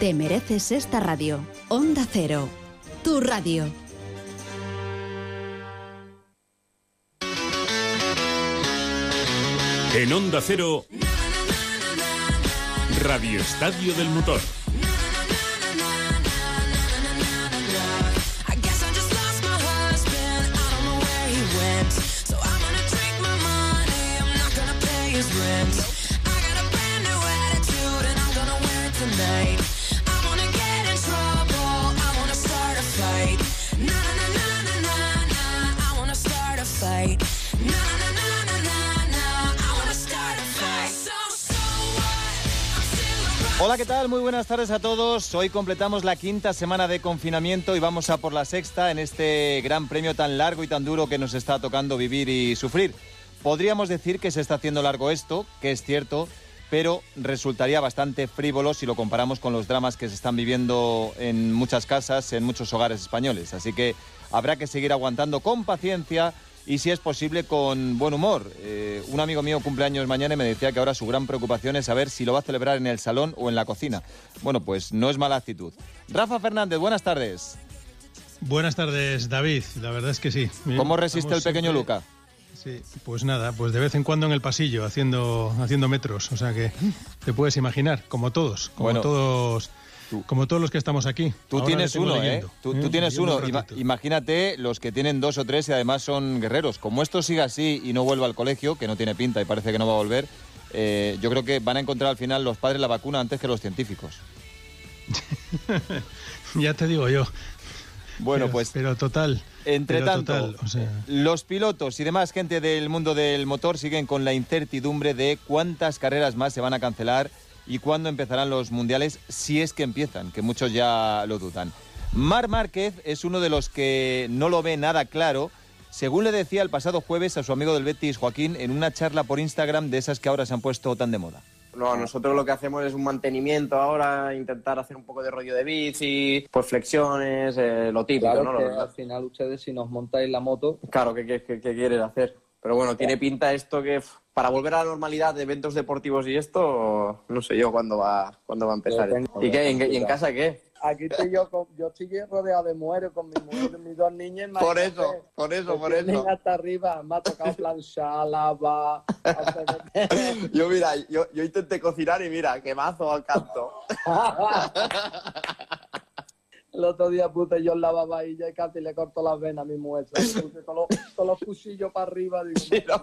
Te mereces esta radio. Onda Cero, tu radio. En Onda Cero, Radio Estadio del Motor. Hola, ¿qué tal? Muy buenas tardes a todos. Hoy completamos la quinta semana de confinamiento y vamos a por la sexta en este gran premio tan largo y tan duro que nos está tocando vivir y sufrir. Podríamos decir que se está haciendo largo esto, que es cierto, pero resultaría bastante frívolo si lo comparamos con los dramas que se están viviendo en muchas casas, en muchos hogares españoles. Así que habrá que seguir aguantando con paciencia y si es posible con buen humor. Eh, un amigo mío cumpleaños mañana y me decía que ahora su gran preocupación es saber si lo va a celebrar en el salón o en la cocina. Bueno, pues no es mala actitud. Rafa Fernández, buenas tardes. Buenas tardes, David. La verdad es que sí. ¿Cómo resiste el pequeño siempre- Luca? Sí, pues nada, pues de vez en cuando en el pasillo haciendo haciendo metros, o sea que te puedes imaginar, como todos, como Bueno, todos, como todos los que estamos aquí. Tú tienes uno, ¿eh? leyendo, Tú, tú ¿eh? tienes uno. Ima- imagínate los que tienen dos o tres y además son guerreros. Como esto siga así y no vuelva al colegio, que no tiene pinta y parece que no va a volver, eh, yo creo que van a encontrar al final los padres la vacuna antes que los científicos. ya te digo yo. Bueno, Pero- pues Pero total. Entre pero tanto, total, o sea, los pilotos y demás gente del mundo del motor siguen con la incertidumbre de cuántas carreras más se van a cancelar y cuándo empezarán los mundiales, si es que empiezan, que muchos ya lo dudan. Mar Márquez es uno de los que no lo ve nada claro, según le decía el pasado jueves a su amigo del Betis, Joaquín, en una charla por Instagram de esas que ahora se han puesto tan de moda. No, nosotros lo que hacemos es un mantenimiento ahora, intentar hacer un poco de rollo de bici, pues flexiones, eh, lo típico, Claro ¿no? que Lo- al final ustedes si nos montáis la moto, Claro, ¿qué, qué, qué- qué quieres hacer? Pero bueno, tiene pinta esto que para volver a la normalidad de eventos deportivos y esto, no sé yo cuándo va, cuándo va a empezar. Tengo- ¿Y, qué, en, y en casa qué? aquí estoy yo, con, yo estoy rodeado de mujeres con mi mujer, mis dos niñas. Por eso, por eso, me por eso. hasta arriba, me ha tocado planchar, lavar, Yo, mira, yo, yo intenté cocinar y mira, qué mazo al canto. El otro día puse yo en la babilla y casi le corto las venas a mi mujer. Puse todos los, los cuchillos para arriba. Digo, Sí, no.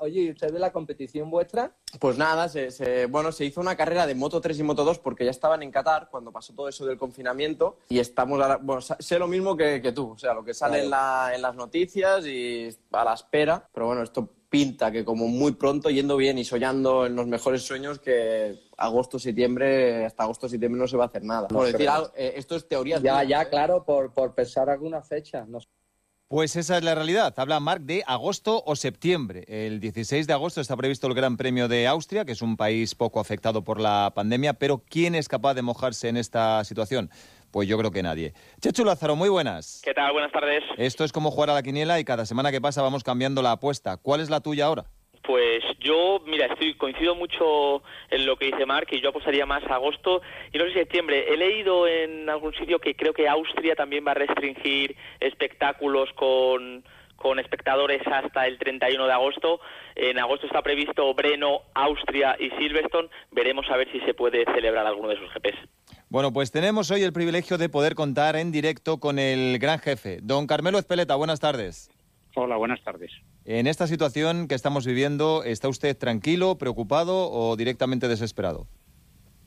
Oye, ¿y usted ve la competición vuestra? Pues nada, se, se- bueno, se hizo una carrera de Moto 3 y Moto 2 porque ya estaban en Qatar cuando pasó todo eso del confinamiento y estamos ahora, bueno, sa- sé lo mismo que, que tú, o sea, lo que sale en, la- en las noticias y a la espera, pero bueno, esto pinta que como muy pronto, yendo bien y soñando en los mejores sueños, que agosto, septiembre, hasta agosto, septiembre no se va a hacer nada. Por decir algo, eh, esto es teoría. Ya, ya, claro, por, por pensar alguna fecha. No. Pues esa es la realidad. Habla Marc de agosto o septiembre. El 16 de agosto está previsto el Gran Premio de Austria, que es un país poco afectado por la pandemia, pero ¿quién es capaz de mojarse en esta situación? Pues yo creo que nadie. Chechu Lázaro, muy buenas. ¿Qué tal? Buenas tardes. Esto es como jugar a la quiniela y cada semana que pasa vamos cambiando la apuesta. ¿Cuál es la tuya ahora? Pues yo, mira, estoy coincido mucho en lo que dice Marc y yo apostaría más a agosto y no sé septiembre. He leído en algún sitio que creo que Austria también va a restringir espectáculos con, con espectadores hasta el 31 de agosto. En agosto está previsto Breno, Austria y Silverstone. Veremos a ver si se puede celebrar alguno de esos GPs. Bueno, pues tenemos hoy el privilegio de poder contar en directo con el gran jefe, don Carmelo Ezpeleta. Buenas tardes. Hola, buenas tardes. En esta situación que estamos viviendo, ¿está usted tranquilo, preocupado o directamente desesperado?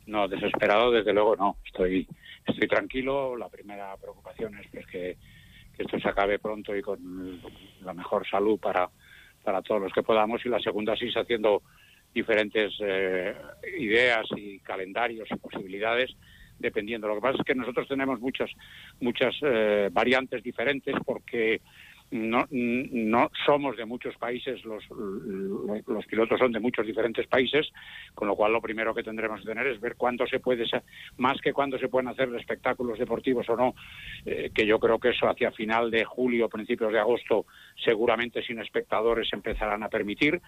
No, desesperado, desde luego no. Estoy, estoy tranquilo. La primera preocupación es pues, que, que esto se acabe pronto y con la mejor salud para, para todos los que podamos. Y la segunda, sí, haciendo diferentes eh, ideas y calendarios y posibilidades dependiendo. Lo que pasa es que nosotros tenemos muchas, muchas eh, variantes diferentes porque no, no somos de muchos países, los, los pilotos son de muchos diferentes países, con lo cual lo primero que tendremos que tener es ver cuándo se puede, más que cuándo se pueden hacer espectáculos deportivos o no, eh, que yo creo que eso hacia final de julio, principios de agosto, seguramente sin espectadores empezarán a permitir,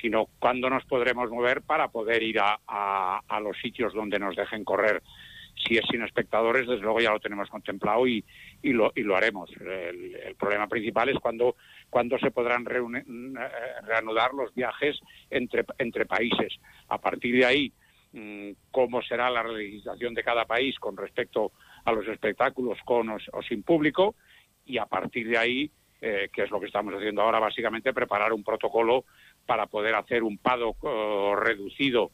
sino cuándo nos podremos mover para poder ir a- a los sitios donde nos dejen correr. Si es sin espectadores, desde luego ya lo tenemos contemplado y, y, lo, y lo haremos. El, problema principal es cuando, cuando se podrán reune- eh, reanudar los viajes entre, entre países. A partir de ahí, mm, cómo será la legislación de cada país con respecto a los espectáculos con o, sin público y a partir de ahí, eh, que es lo que estamos haciendo ahora, básicamente preparar un protocolo para poder hacer un paddock eh, reducido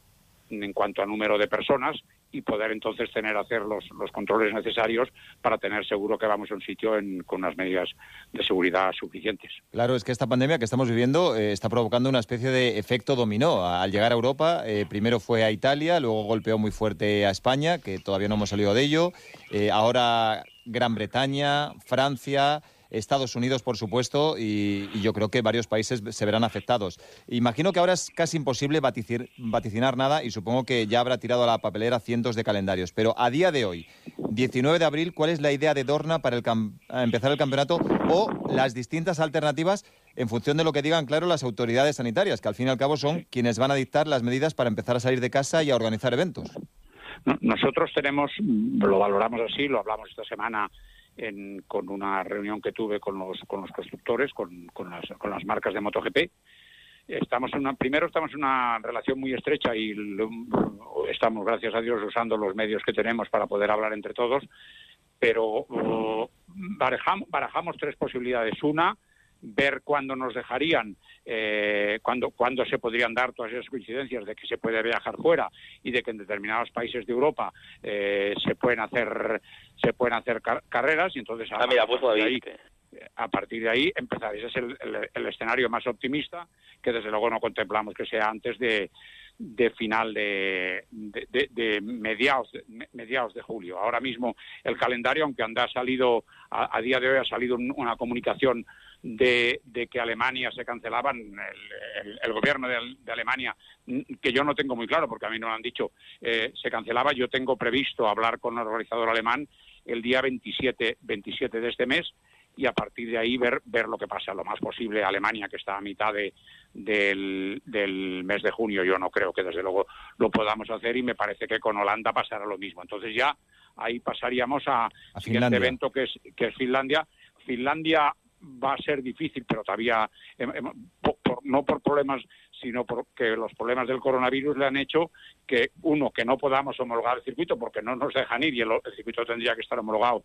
en cuanto a número de personas y poder entonces tener hacer los, los controles necesarios para tener seguro que vamos a un sitio con unas medidas de seguridad suficientes. Claro, es que esta pandemia que estamos viviendo eh, está provocando una especie de efecto dominó. Al llegar a Europa, eh, primero fue a Italia, luego golpeó muy fuerte a España, que todavía no hemos salido de ello. Eh, ahora Gran Bretaña, Francia, Estados Unidos, por supuesto, y, y yo creo que varios países se verán afectados. Imagino que ahora es casi imposible vaticir- vaticinar nada y supongo que ya habrá tirado a la papelera cientos de calendarios. Pero a día de hoy, 19 de abril, ¿cuál es la idea de Dorna para el empezar el campeonato o las distintas alternativas en función de lo que digan, claro, las autoridades sanitarias, que al fin y al cabo son quienes van a dictar las medidas para empezar a salir de casa y a organizar eventos? No- Nosotros tenemos, lo valoramos así, lo hablamos esta semana en- con una reunión que tuve con los, con los constructores, con, con las, con las marcas de MotoGP. Estamos en una, primero estamos en una relación muy estrecha y estamos, gracias a Dios, usando los medios que tenemos para poder hablar entre todos, pero uh, barajam- barajamos tres posibilidades. Una, ver cuándo nos dejarían, eh, cuándo, cuándo se podrían dar todas esas coincidencias de que se puede viajar fuera y de que en determinados países de Europa eh, se pueden hacer se pueden hacer car- carreras y entonces a, Ah, mira, pues a ahí, a partir de ahí empezar. Ese es el, el- el escenario más optimista que desde luego no contemplamos que sea antes de, de final de, de, de- mediados, mediados de julio. Ahora mismo el calendario, aunque anda salido, a, a día de hoy ha salido un- una comunicación de, de que Alemania se cancelaban, el, el- el gobierno de, de Alemania, que yo no tengo muy claro porque a mí no lo han dicho, eh, se cancelaba. Yo tengo previsto hablar con el organizador alemán el día 27, 27 de este mes y a partir de ahí ver, ver lo que pasa. Lo más posible Alemania, que está a mitad de, del, del mes de junio, yo no creo que desde luego lo podamos hacer y me parece que con Holanda pasará lo mismo. Entonces ya ahí pasaríamos a, A siguiente evento que es, que es Finlandia. Finlandia va a ser difícil, pero todavía, em, em, po- por- no por problemas, sino porque los problemas del coronavirus le han hecho que, uno, que no podamos homologar el circuito porque no nos dejan ir y el, circuito tendría que estar homologado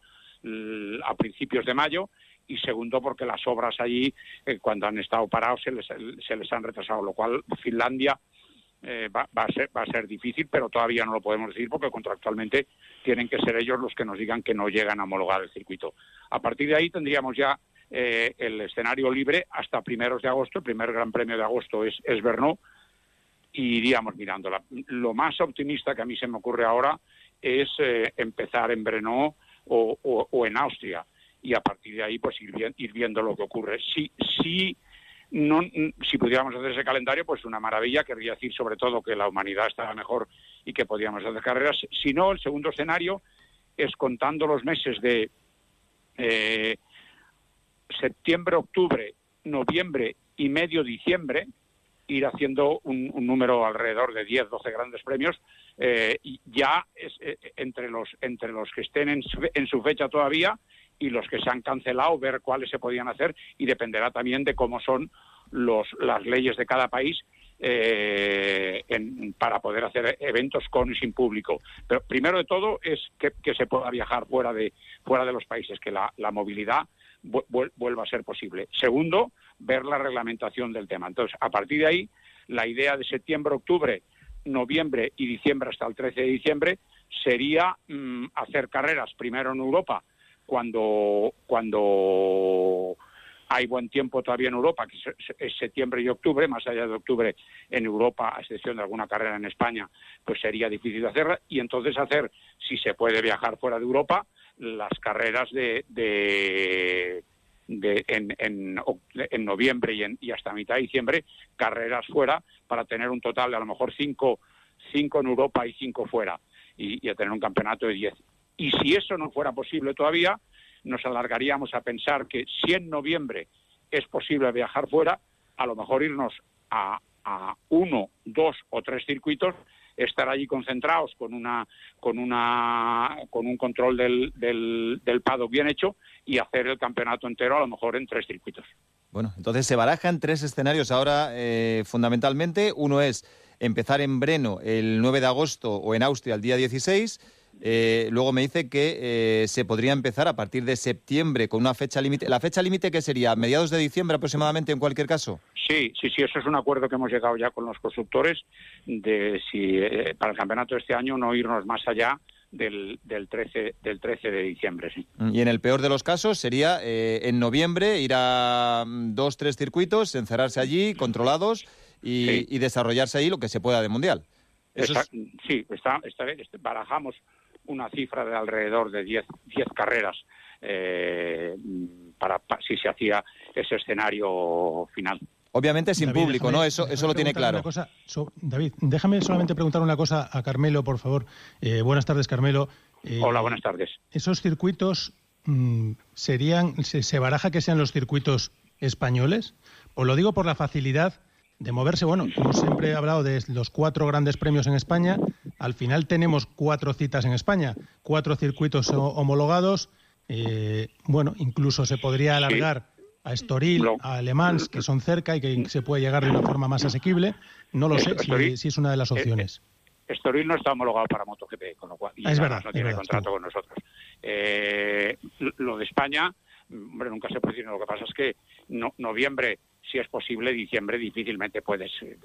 a principios de mayo y segundo porque las obras allí eh, cuando han estado parados se les, se les han retrasado, lo cual Finlandia eh, va, va a ser, va a ser difícil, pero todavía no lo podemos decir porque contractualmente tienen que ser ellos los que nos digan que no llegan a homologar el circuito. A partir de ahí tendríamos ya eh, el escenario libre hasta primeros de agosto. El primer Gran Premio de agosto es, es Brno y iríamos mirándola. Lo más optimista que a mí se me ocurre ahora es eh, empezar en Brno o, o- en Austria y a partir de ahí pues ir, ir viendo lo que ocurre. Si, si, no, si pudiéramos hacer ese calendario, pues una maravilla, querría decir sobre todo que la humanidad estaba mejor y que podíamos hacer carreras. Si no, el segundo escenario es contando los meses de eh, septiembre, octubre, noviembre y medio diciembre, ir haciendo un, un número alrededor de 10, 12 grandes premios, eh, ya eh, entre, los, entre los que estén en su, en su fecha todavía y los que se han cancelado, ver cuáles se podían hacer y dependerá también de cómo son los, las leyes de cada país eh, en- para poder hacer eventos con y sin público. Pero primero de todo es que, se pueda viajar fuera de, fuera de los países, que la, movilidad vu- vuel- vuelva a ser posible. Segundo, ver la reglamentación del tema. Entonces, a partir de ahí, la idea de septiembre, octubre, noviembre y diciembre hasta el 13 de diciembre sería mm, hacer carreras primero en Europa cuando cuando hay buen tiempo todavía en Europa, que es- septiembre y octubre, más allá de octubre en Europa, a excepción de alguna carrera en España, pues sería difícil hacerla, y entonces hacer, si se puede viajar fuera de Europa, las carreras de, de, en, en, en noviembre y, en- y hasta mitad de diciembre carreras fuera para tener un total de a lo mejor cinco, cinco en Europa y cinco fuera y, y a tener un campeonato de 10. Y si eso no fuera posible todavía, nos alargaríamos a pensar que si en noviembre es posible viajar fuera, a lo mejor irnos a, a uno, dos o tres circuitos, estar allí concentrados con una con una con un control del, del, del paddock bien hecho y hacer el campeonato entero a lo mejor en tres circuitos. Bueno, entonces se barajan tres escenarios ahora eh, fundamentalmente. Uno es empezar en Breno el 9 de agosto o en Austria el día 16. Eh, luego me dice que eh, se podría empezar a partir de septiembre con una fecha límite. ¿La fecha límite qué sería? ¿Mediados de diciembre aproximadamente en cualquier caso? Sí, sí, sí, eso es un acuerdo que hemos llegado ya con los constructores de si eh, para el campeonato de este año no irnos más allá del, del 13 del 13 de diciembre, sí. Y en el peor de los casos sería eh, en noviembre ir a mm, dos, tres circuitos, encerrarse allí, controlados y, Sí. y desarrollarse ahí lo que se pueda de mundial. Eso Está- es- Sí, está, está- este, barajamos una cifra de alrededor de 10 10 carreras eh, para, pa- si se hacía ese escenario final. obviamente sin David, público, déjame- ¿no? Eso, eso lo tiene claro. una cosa so- David, déjame solamente preguntar una cosa a Carmelo, por favor. Eh, buenas tardes, Carmelo. Eh, Hola, buenas tardes. ¿Esos circuitos mm, serían, se, se baraja que sean los circuitos españoles? Os lo digo por la facilidad de moverse. Bueno, hemos siempre hablado de los cuatro grandes premios en España. Al final tenemos cuatro citas en España, cuatro circuitos ho- homologados. Eh, bueno, incluso se podría alargar a Estoril, a Le Mans, que son cerca y que se puede llegar de una forma más asequible. No lo sé si, es una de las opciones. Estoril no está homologado para MotoGP, con lo cual y Ah, es además verdad, no es tiene verdad, contrato con nosotros. Eh, lo de España, hombre, nunca se puede decir. Lo que pasa es que no- noviembre, si es posible, diciembre difícilmente puedes eh,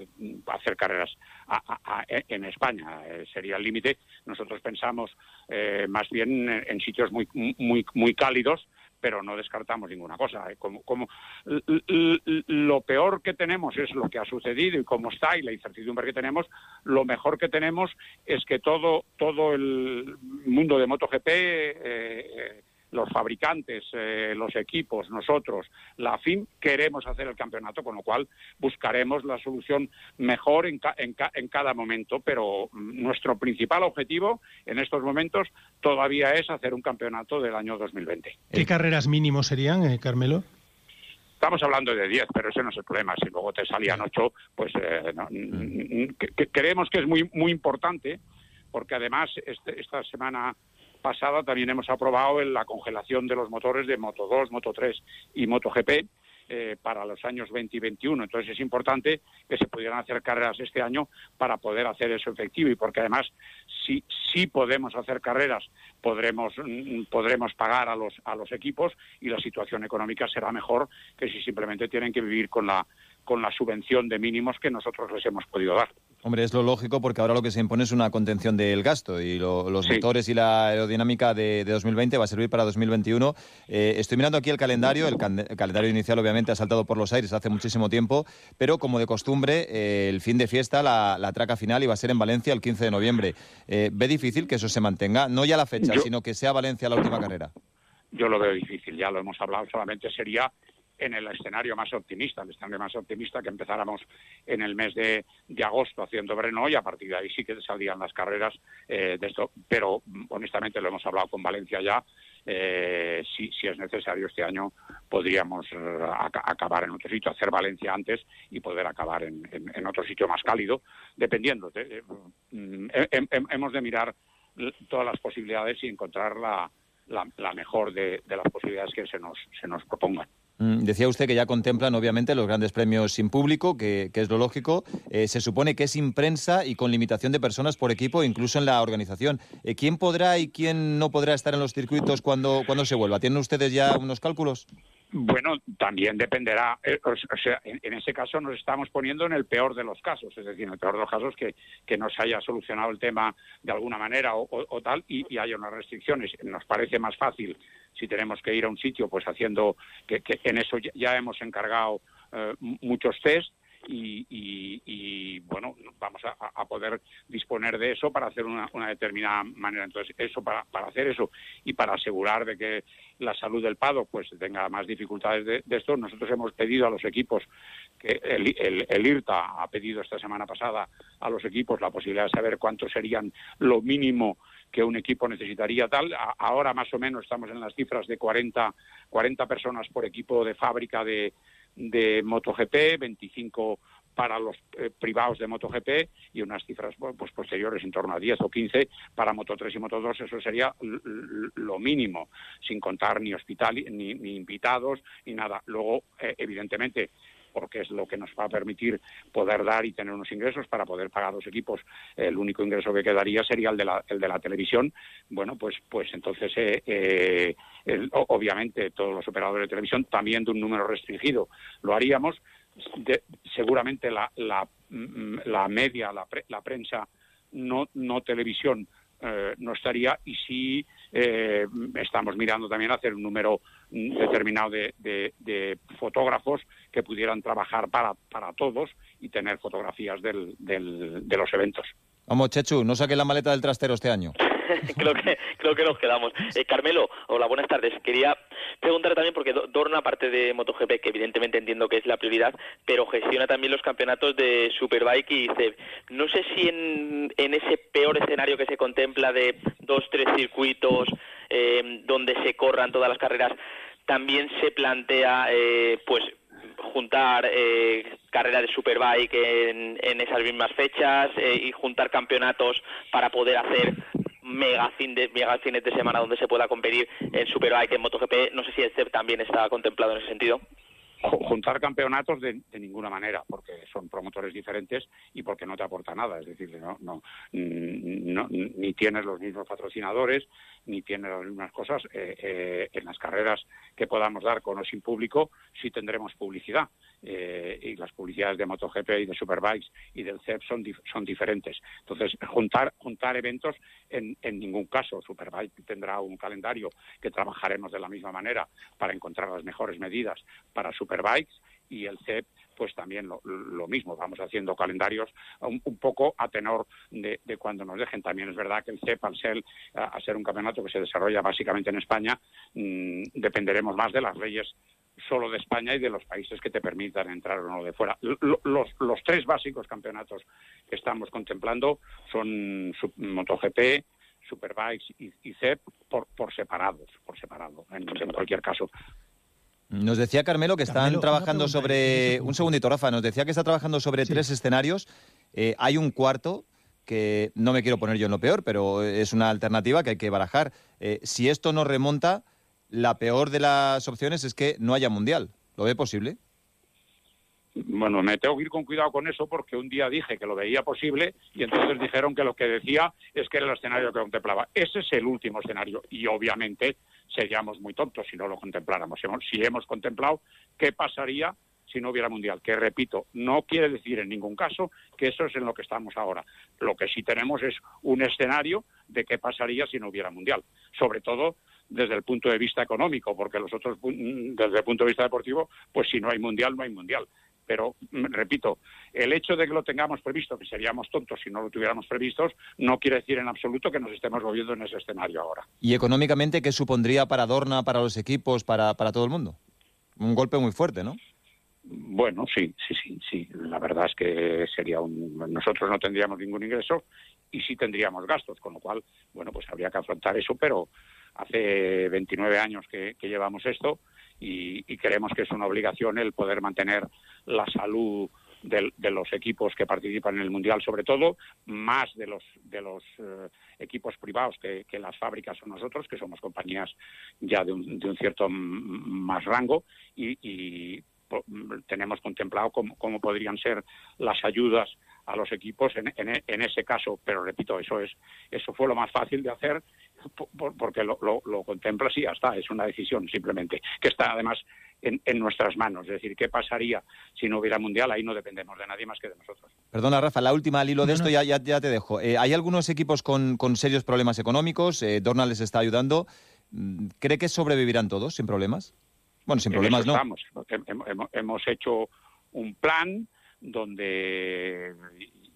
hacer carreras a- en España. Eh, sería el límite. Nosotros pensamos eh, más bien en, sitios muy, muy, muy cálidos pero no descartamos ninguna cosa. ¿eh? Como, como lo peor que tenemos es lo que ha sucedido y cómo está y la incertidumbre que tenemos, lo mejor que tenemos es que todo, todo el mundo de MotoGP, eh, los fabricantes, eh, los equipos, nosotros, la FIM, queremos hacer el campeonato, con lo cual buscaremos la solución mejor en, ca- en ca- en cada momento, pero nuestro principal objetivo en estos momentos todavía es hacer un campeonato del año 2020. ¿Qué carreras mínimos serían, eh, Carmelo? Estamos hablando de 10, pero ese no es el problema. Si luego te salían 8, pues eh, no, que- que- creemos que es muy, muy importante, porque además este- esta semana pasada también hemos aprobado la congelación de los motores de Moto 2, Moto 3 y MotoGP eh, para los años 20 y 21. Entonces es importante que se pudieran hacer carreras este año para poder hacer eso efectivo y porque además si, si podemos hacer carreras podremos, mm, podremos pagar a los, a los equipos y la situación económica será mejor que si simplemente tienen que vivir con la, con la subvención de mínimos que nosotros les hemos podido dar. Hombre, es lo lógico porque ahora lo que se impone es una contención del gasto y lo- los Sí. motores y la aerodinámica de, de 2020 va a servir para 2021. Eh, estoy mirando aquí el calendario, el, can- el calendario inicial obviamente ha saltado por los aires hace muchísimo tiempo, pero como de costumbre, eh, el fin de fiesta, la, la traca final iba a ser en Valencia el 15 de noviembre. Eh, ¿Ve difícil que eso se mantenga? No ya la fecha, Yo- sino que sea Valencia la última carrera. Yo lo veo difícil, ya lo hemos hablado, solamente sería en el escenario más optimista, el escenario más optimista que empezáramos en el mes de, agosto haciendo Breno y a partir de ahí sí que saldrían las carreras eh, de esto, pero honestamente lo hemos hablado con Valencia ya, eh, si, es necesario este año podríamos eh, aca- acabar en otro sitio, hacer Valencia antes y poder acabar en, otro sitio más cálido, dependiendo. de- mm, he- he- hemos de mirar todas las posibilidades y encontrar la mejor de, de las posibilidades que se nos, se nos propongan. Mm, Decía usted que ya contemplan, obviamente, los grandes premios sin público, que, es lo lógico. Eh, se supone que es sin prensa y con limitación de personas por equipo, incluso en la organización. Eh, ¿Quién podrá y quién no podrá estar en los circuitos cuando, cuando se vuelva? ¿Tienen ustedes ya unos cálculos? Bueno, también dependerá, eh, o sea, en, ese caso nos estamos poniendo en el peor de los casos, es decir, en el peor de los casos que, que no se haya solucionado el tema de alguna manera o, tal y, haya unas restricciones. Nos parece más fácil si tenemos que ir a un sitio, pues haciendo que, que en eso ya, hemos encargado eh, muchos test y, y- bueno, vamos a, a poder disponer de eso para hacer una, una determinada manera. Entonces, eso para, para hacer eso y para asegurar de que la salud del Pado pues tenga más dificultades de, esto, nosotros hemos pedido a los equipos que el, el- el IRTA ha pedido esta semana pasada a los equipos la posibilidad de saber cuántos serían lo mínimo que un equipo necesitaría tal. Ahora más o menos estamos en las cifras de 40, 40 personas por equipo de fábrica de, de MotoGP, 25 para los eh, privados de MotoGP y unas cifras pues posteriores en torno a 10 o 15 para Moto 3 y Moto 2, eso sería lo mínimo, sin contar ni hospital ni, ni invitados ni nada. Luego, eh, evidentemente, porque es lo que nos va a permitir poder dar y tener unos ingresos para poder pagar los equipos. El único ingreso que quedaría sería el de la, el de la televisión. Bueno, pues, pues entonces, eh, eh, obviamente, todos los operadores de televisión, también de un número restringido, lo haríamos. Seguramente la, la, mm, la media, la, pre- la prensa, no, no televisión, eh, no estaría y sí eh, estamos mirando también hacer un número mm, determinado de, fotógrafos que pudieran trabajar para, para todos y tener fotografías del- de los eventos. Vamos, Chechu, no saques la maleta del trastero este año. creo que creo que nos quedamos. Eh, Carmelo, hola, buenas tardes. Quería preguntar también porque Do- Dorna, aparte de MotoGP, que evidentemente entiendo que es la prioridad, pero gestiona también los campeonatos de Superbike y CEB. No sé si en, en ese peor escenario que se contempla de dos, tres circuitos eh, donde se corran todas las carreras, también se plantea, eh, pues juntar eh, carrera de Superbike en, en esas mismas fechas eh, y juntar campeonatos para poder hacer mega fin de mega fines de semana donde se pueda competir en Superbike en MotoGP. No sé si el CEP también está contemplado en ese sentido juntar campeonatos de, de ninguna manera, porque son promotores diferentes y porque no te aporta nada. Es decir, no, no, mm, no- ni tienes los mismos patrocinadores, ni tienes las mismas cosas. Eh, eh, en las carreras que podamos dar con o sin público, sí tendremos publicidad. Eh, y las publicidades de MotoGP y de Superbikes y del CEP son, son diferentes. Entonces, juntar, juntar eventos en, en ningún caso. Superbike tendrá un calendario que trabajaremos de la misma manera para encontrar las mejores medidas para Superbikes y el CEP pues también lo, lo mismo, vamos haciendo calendarios un, un poco a tenor de, de cuando nos dejen. También es verdad que el CEP, al ser, a, a ser un campeonato que se desarrolla básicamente en España, mm, dependeremos más de las leyes solo de España y de los países que te permitan entrar o no de fuera. Los, los tres básicos campeonatos que estamos contemplando son MotoGP, Superbikes y, y CEP por, por separados, por separado, en, en cualquier caso. Nos decía Carmelo que están Carmelo, trabajando pregunta, sobre... Un segundito, Rafa. Nos decía que está trabajando sobre Sí. tres escenarios. Eh, hay un cuarto que no me quiero poner yo en lo peor, pero es una alternativa que hay que barajar. Eh, si esto no remonta, la peor de las opciones es que no haya mundial. ¿Lo ve posible? Bueno, me tengo que ir con cuidado con eso porque un día dije que lo veía posible y entonces dijeron que lo que decía es que era el escenario que contemplaba. Ese es el último escenario y obviamente seríamos muy tontos si no lo contempláramos. Si hemos contemplado qué pasaría si no hubiera mundial, que repito, no quiere decir en ningún caso que eso es en lo que estamos ahora. Lo que sí tenemos es un escenario de qué pasaría si no hubiera mundial, sobre todo desde el punto de vista económico, porque los otros pun- desde el punto de vista deportivo, pues si no hay mundial no hay mundial. Pero mm, repito, el hecho de que lo tengamos previsto, que seríamos tontos si no lo tuviéramos previstos, no quiere decir en absoluto que nos estemos moviendo en ese escenario ahora. ¿Y económicamente qué supondría para Dorna, para los equipos, para, para todo el mundo? Un golpe muy fuerte, ¿no? Bueno, sí, sí, sí, sí. La verdad es que sería un. Nosotros no tendríamos ningún ingreso y sí tendríamos gastos, con lo cual, bueno, pues habría que afrontar eso, pero hace 29 años que, llevamos esto y, y creemos que es una obligación el poder mantener la salud de, los equipos que participan en el mundial, sobre todo, más de los de los eh, equipos privados que, las fábricas o nosotros, que somos compañías ya de un, de un cierto más rango y, y tenemos contemplado cómo, cómo podrían ser las ayudas a los equipos en, en- en ese caso, pero repito, eso es eso fue lo más fácil de hacer po- por- porque lo, lo, lo contemplas y ya está, es una decisión simplemente, que está además en, en nuestras manos, es decir, ¿qué pasaría si no hubiera mundial? Ahí no dependemos de nadie más que de nosotros. Perdona, Rafa, la última al hilo de No, esto no. ya, ya, ya te dejo. Eh, hay algunos equipos con, con serios problemas económicos, eh, Dorna les está ayudando. Mm, ¿Cree que sobrevivirán todos sin problemas? Bueno, sin problemas no. estamos. Hem- hem- hemos- hecho un plan donde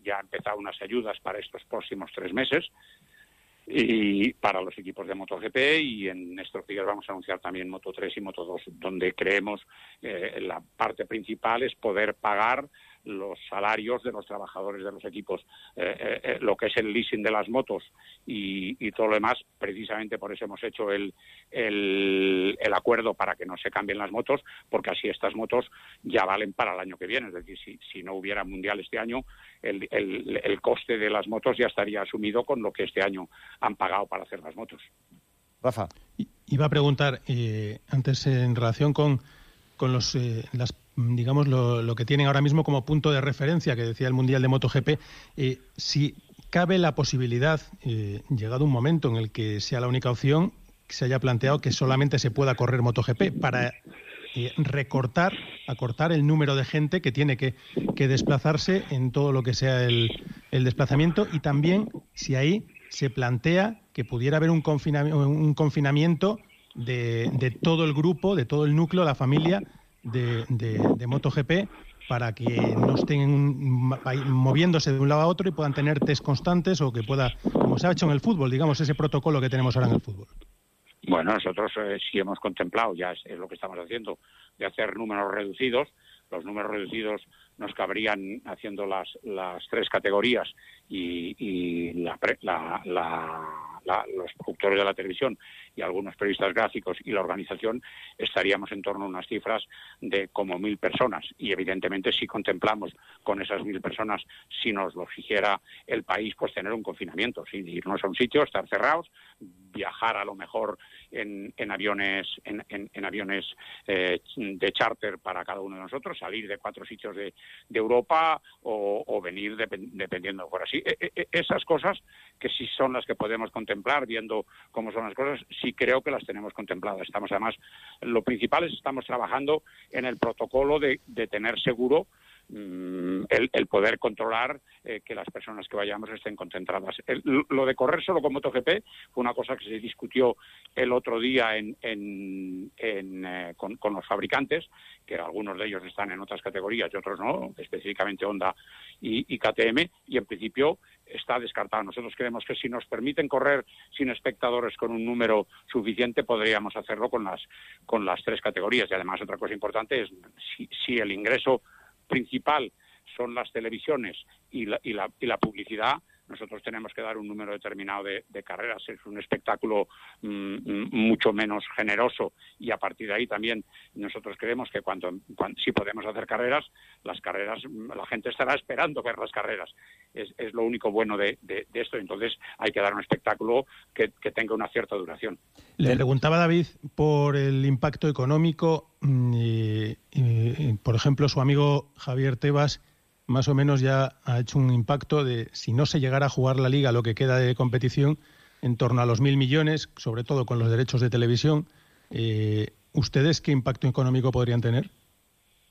ya han empezado unas ayudas para estos próximos tres meses y para los equipos de MotoGP y en estos días vamos a anunciar también Moto 3 y Moto 2, donde creemos eh, la parte principal es poder pagar los salarios de los trabajadores de los equipos, eh, eh, eh, lo que es el leasing de las motos y, y todo lo demás, precisamente por eso hemos hecho el, el, el acuerdo para que no se cambien las motos, porque así estas motos ya valen para el año que viene, es decir, si, si no hubiera mundial este año, el, el, el coste de las motos ya estaría asumido con lo que este año han pagado para hacer las motos. Rafa. Iba a preguntar eh, antes en relación con, con los, eh, las, digamos, lo, que tienen ahora mismo como punto de referencia, que decía el Mundial de MotoGP, eh, si cabe la posibilidad, eh, llegado un momento en el que sea la única opción, que se haya planteado que solamente se pueda correr MotoGP para eh, recortar, acortar el número de gente que tiene que, que desplazarse en todo lo que sea el, el desplazamiento. Y también si ahí se plantea que pudiera haber un, confinamiento, un confinamiento de, de todo el grupo, de todo el núcleo, la familia de, de, de MotoGP para que no estén moviéndose de un lado a otro y puedan tener test constantes o que pueda, como se ha hecho en el fútbol, digamos, ese protocolo que tenemos ahora en el fútbol. Bueno, nosotros eh, sí hemos contemplado, ya es, es lo que estamos haciendo, de hacer números reducidos. Los números reducidos nos cabrían haciendo las, las tres categorías y, y la pre- la- la- la- los productores de la televisión y algunos periodistas gráficos y la organización estaríamos en torno a unas cifras de como mil personas. Y evidentemente si contemplamos con esas mil personas, si nos lo exigiera el país, pues tener un confinamiento, sin irnos a un sitio, estar cerrados, viajar a lo mejor en, en aviones en, en- en aviones eh, de charter para cada uno de nosotros, salir de cuatro sitios de, de Europa o, o venir depen- dependiendo por así. E- e- esas cosas que sí son las que podemos contemplar viendo cómo son las cosas, sí creo que las tenemos contempladas. Estamos además, lo principal es estamos trabajando en el protocolo de, tener seguro el, el poder controlar eh, que las personas que vayamos estén concentradas. El- lo de correr solo con MotoGP fue una cosa que se discutió el otro día en, en- en, eh, con, los fabricantes, que algunos de ellos están en otras categorías y otros no, específicamente Honda y, KTM, y en principio está descartado. Nosotros creemos que si nos permiten correr sin espectadores con un número suficiente, podríamos hacerlo con las, con las tres categorías. Y además, otra cosa importante es si el ingreso principal son las televisiones y la, y la, y la publicidad, nosotros tenemos que dar un número determinado de, carreras. Es un espectáculo mm, mm, mucho menos generoso y a partir de ahí también nosotros creemos que cuando, cuan- si podemos hacer carreras, las carreras, mm, la gente estará esperando ver las carreras. Es, lo único bueno de, esto. Entonces hay que dar un espectáculo que, tenga una cierta duración. Le preguntaba David por el impacto económico. por ejemplo, su amigo Javier Tebas más o menos ya ha hecho un impacto de, si no se llegara a jugar la liga, lo que queda de competición, en torno a los mil millones, sobre todo con los derechos de televisión. Eh, ¿Ustedes qué impacto económico podrían tener?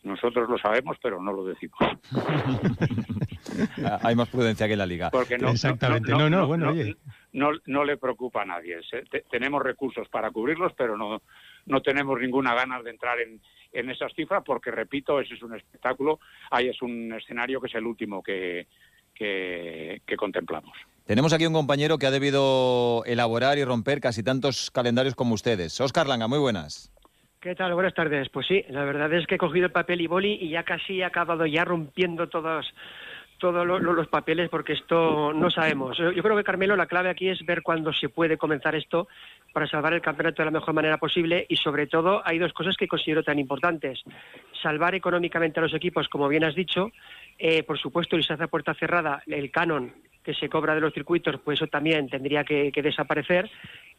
Nosotros lo sabemos, pero no lo decimos. Hay más prudencia que en la liga. Porque no, Exactamente. No, no, bueno, no, oye. no, no le preocupa a nadie. Se- te- tenemos recursos para cubrirlos, pero no, no tenemos ninguna ganas de entrar en, en esas cifras porque, repito, ese es un espectáculo, ahí es un escenario que es el último que, que, que contemplamos. Tenemos aquí un compañero que ha debido elaborar y romper casi tantos calendarios como ustedes. Oscar Langa, muy buenas. ¿Qué tal? Buenas tardes. Pues sí, la verdad es que he cogido el papel y boli y ya casi he acabado ya rompiendo todos todos lo- lo- los papeles porque esto no sabemos. Yo yo creo que Carmelo la clave aquí es ver cuándo se puede comenzar esto para salvar el campeonato de la mejor manera posible y sobre todo hay dos cosas que considero tan importantes. Salvar económicamente a los equipos, como bien has dicho, eh, por supuesto, y se hace a puerta cerrada el canon que se cobra de los circuitos, pues eso también tendría que, que desaparecer.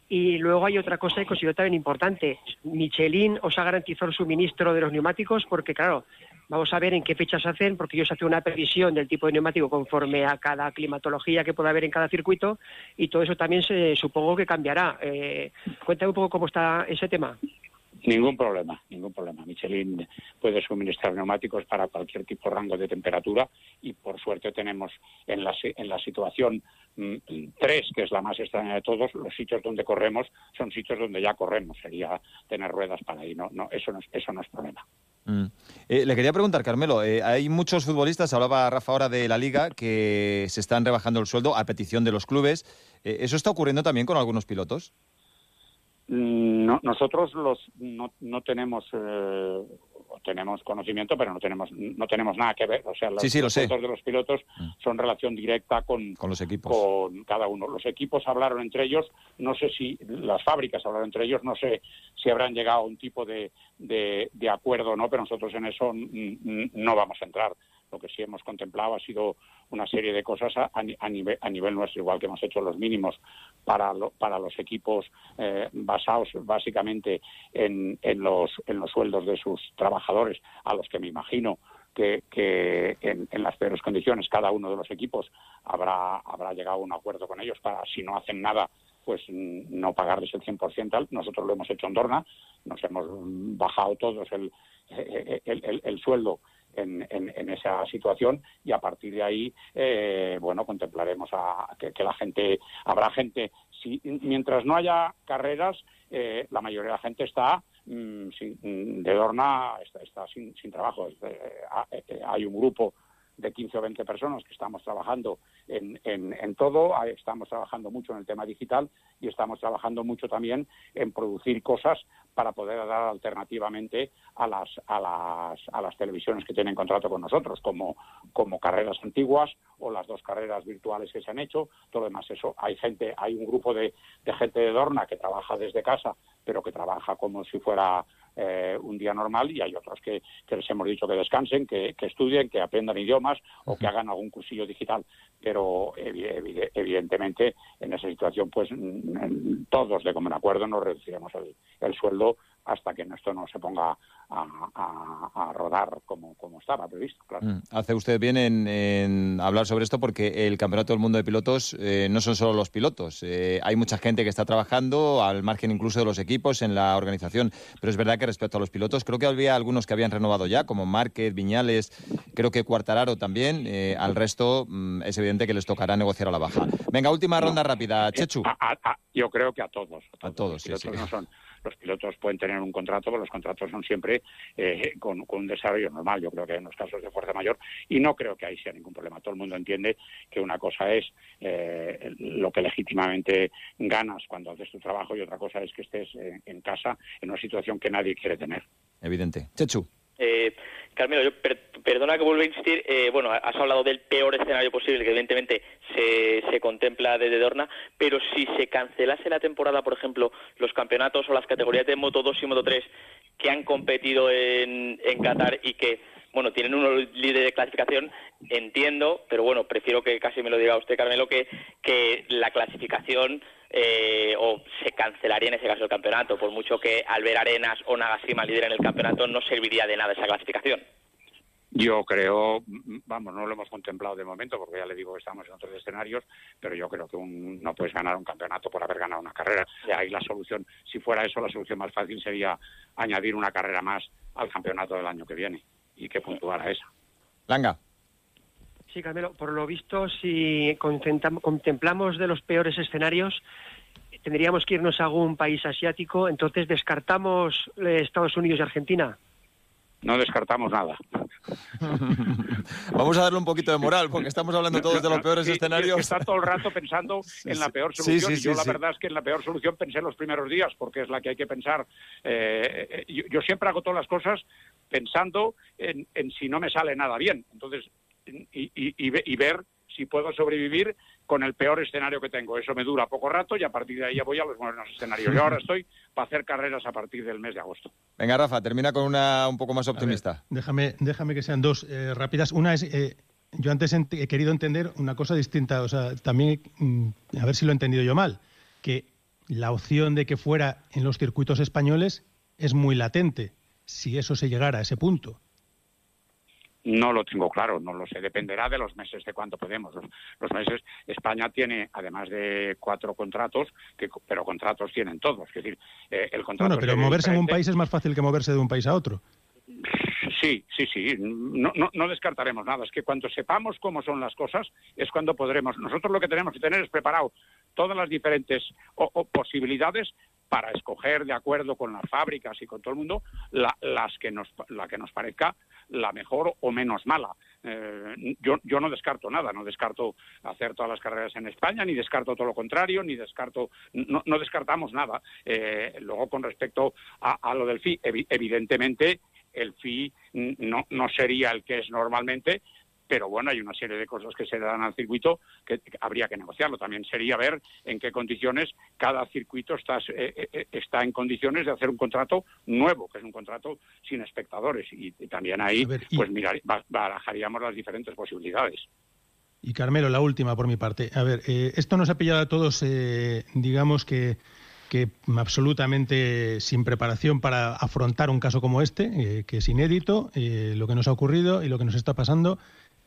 Y luego hay otra cosa que considero también importante. Michelin os ha garantizado el suministro de los neumáticos porque, claro, vamos a ver en qué fechas hacen, porque ellos hacen una previsión del tipo de neumático conforme a cada climatología que pueda haber en cada circuito y todo eso también se supongo que cambiará. Eh, cuéntame un poco cómo está ese tema. Ningún problema, ningún problema. Michelin puede suministrar neumáticos para cualquier tipo de rango de temperatura y por suerte tenemos en la, en la situación 3, que es la más extraña de todos, los sitios donde corremos son sitios donde ya corremos. Sería tener ruedas para ahí. No, no, eso no es, eso no es problema. Mm. Eh, le quería preguntar, Carmelo, eh, hay muchos futbolistas, hablaba Rafa ahora de la liga, que se están rebajando el sueldo a petición de los clubes. Eh, ¿Eso está ocurriendo también con algunos pilotos? Mm, No, nosotros los no, no tenemos tenemos conocimiento, pero no tenemos no tenemos nada que ver. O sea, los, Sí, sí, lo sé. De los pilotos son relación directa con, Con los equipos. con cada uno. Los equipos hablaron entre ellos, no sé si las fábricas hablaron entre ellos, no sé si habrán llegado a un tipo de, de, de acuerdo o no, pero nosotros en eso no vamos a entrar. Lo que sí hemos contemplado ha sido una serie de cosas a, a ni- a nivel, nuestro, igual que hemos hecho los mínimos para, lo- para los equipos eh, basados básicamente en, en, los, en los sueldos de sus trabajadores, a los que me imagino que, en, las peores condiciones cada uno de los equipos habrá, habrá llegado a un acuerdo con ellos para, si no hacen nada, pues no pagarles el 100% tal. Nosotros lo hemos hecho en Dorna, nos hemos bajado todos el, el, el- el sueldo en, en- esa situación y a partir de ahí, eh, bueno, contemplaremos a, que, la gente, habrá gente, si, mientras no haya carreras, eh, la mayoría de la gente está mm, de Dorna, está, está sin, sin trabajo. Eh, eh, hay un grupo de 15 o 20 personas que estamos trabajando en, en, en todo, estamos trabajando mucho en el tema digital y estamos trabajando mucho también en producir cosas para poder dar alternativamente a las, a las, a las televisiones que tienen contrato con nosotros, como, como carreras antiguas o las dos carreras virtuales que se han hecho, todo lo demás eso. Hay gente, hay un grupo de, de gente de Dorna que trabaja desde casa, pero que trabaja como si fuera eh, un día normal y hay otros que, que les hemos dicho que descansen, que, que estudien, que aprendan idiomas o que hagan algún cursillo digital. Pero evi- evi- evidentemente en esa situación pues todos de común acuerdo nos reduciremos el, el sueldo hasta que esto no se ponga a, a- a rodar como, como estaba previsto. Claro. Mm, Hace usted bien en, en hablar sobre esto porque el Campeonato del Mundo de Pilotos eh, no son solo los pilotos. Eh, hay mucha gente que está trabajando al margen incluso de los equipos en la organización. Pero es verdad que respecto a los pilotos, creo que había algunos que habían renovado ya, como Márquez, Viñales, creo que Cuartararo también. Eh, al resto mm, es evidente que les tocará negociar a la baja. Venga, última ronda rápida. Chechu. A- a- a- yo creo que a todos. A todos, los sí, sí. no son los pilotos pueden tener un contrato, pero los contratos son siempre eh, con, un desarrollo normal. Yo creo que en los casos de fuerza mayor, y no creo que ahí sea ningún problema. Todo el mundo entiende que una cosa es eh, lo que legítimamente ganas cuando haces tu trabajo y otra cosa es que estés eh, en casa en una situación que nadie quiere tener. Evidente. Chechu. Eh, Carmelo, yo per- perdona que vuelva a insistir. eh, bueno, has hablado del peor escenario posible, que evidentemente se, se contempla desde Dorna, pero si se cancelase la temporada, por ejemplo, los campeonatos o las categorías de Moto 2 y Moto 3 que han competido en, en Qatar y que, bueno, tienen uno líder de clasificación, entiendo, pero bueno, prefiero que casi me lo diga usted, Carmelo, que, que la clasificación eh, o se cancelaría en ese caso el campeonato, por mucho que Albert Arenas o Nagashima lideren el campeonato, no serviría de nada esa clasificación. Yo creo, vamos, no lo hemos contemplado de momento, porque ya le digo que estamos en otros escenarios, pero yo creo que un- no puedes ganar un campeonato por haber ganado una carrera. Ahí la solución, si fuera eso, la solución más fácil sería añadir una carrera más al campeonato del año que viene y que puntuara esa. Langa. Sí, Carmelo, por lo visto, si contemplamos de los peores escenarios, tendríamos que irnos a algún país asiático, entonces descartamos eh, Estados Unidos y Argentina. No descartamos nada. Vamos a darle un poquito de moral, porque estamos hablando todos de los peores Sí, escenarios. Está todo el rato pensando en la peor Sí, solución. sí, y yo sí, la sí. verdad es que en la peor solución pensé los primeros días, porque es la que hay que pensar. Eh, eh, yo, yo siempre hago todas las cosas pensando en, en si no me sale nada bien. Entonces, y, y- y ve- y ver si puedo sobrevivir con el peor escenario que tengo. Eso me dura poco rato y a partir de ahí ya voy a los buenos escenarios. Yo ahora estoy para hacer carreras a partir del mes de agosto. Venga, Rafa, termina con una un poco más optimista. Déjame, déjame que sean dos eh, rápidas. Una es, eh, yo antes he querido entender una cosa distinta, o sea, también, mm, a ver si lo he entendido yo mal, que la opción de que fuera en los circuitos españoles es muy latente, si eso se llegara a ese punto. No lo tengo claro, no lo sé. Dependerá de los meses, de cuánto podemos. Los, los meses, España tiene, además de cuatro contratos, que, pero contratos tienen todos. Es decir, eh, el contrato Bueno, pero moverse en un país es más fácil que moverse de un país a otro. Sí, sí, sí. No, descartaremos nada. Es que cuando sepamos cómo son las cosas es cuando podremos. Nosotros lo que tenemos que tener es preparado todas las diferentes posibilidades para escoger de acuerdo con las fábricas y con todo el mundo la, las que nos, la que nos parezca la mejor o menos mala. Eh, yo, yo no descarto nada, no descarto hacer todas las carreras en España, ni descarto todo lo contrario, ni descarto, no, descartamos nada. Eh, luego, con respecto a, a lo del FI, evi- evidentemente el FI no, no sería el que es normalmente, pero bueno, hay una serie de cosas que se dan al circuito que habría que negociarlo. También sería ver en qué condiciones cada circuito está, eh, eh, está en condiciones de hacer un contrato nuevo, que es un contrato sin espectadores. Y, y también ahí, A ver, y- pues mirar, ba- barajaríamos las diferentes posibilidades. Y Carmelo, la última por mi parte. A ver, eh, esto nos ha pillado a todos, eh, digamos que, que absolutamente sin preparación para afrontar un caso como este, eh, que es inédito, eh, lo que nos ha ocurrido y lo que nos está pasando,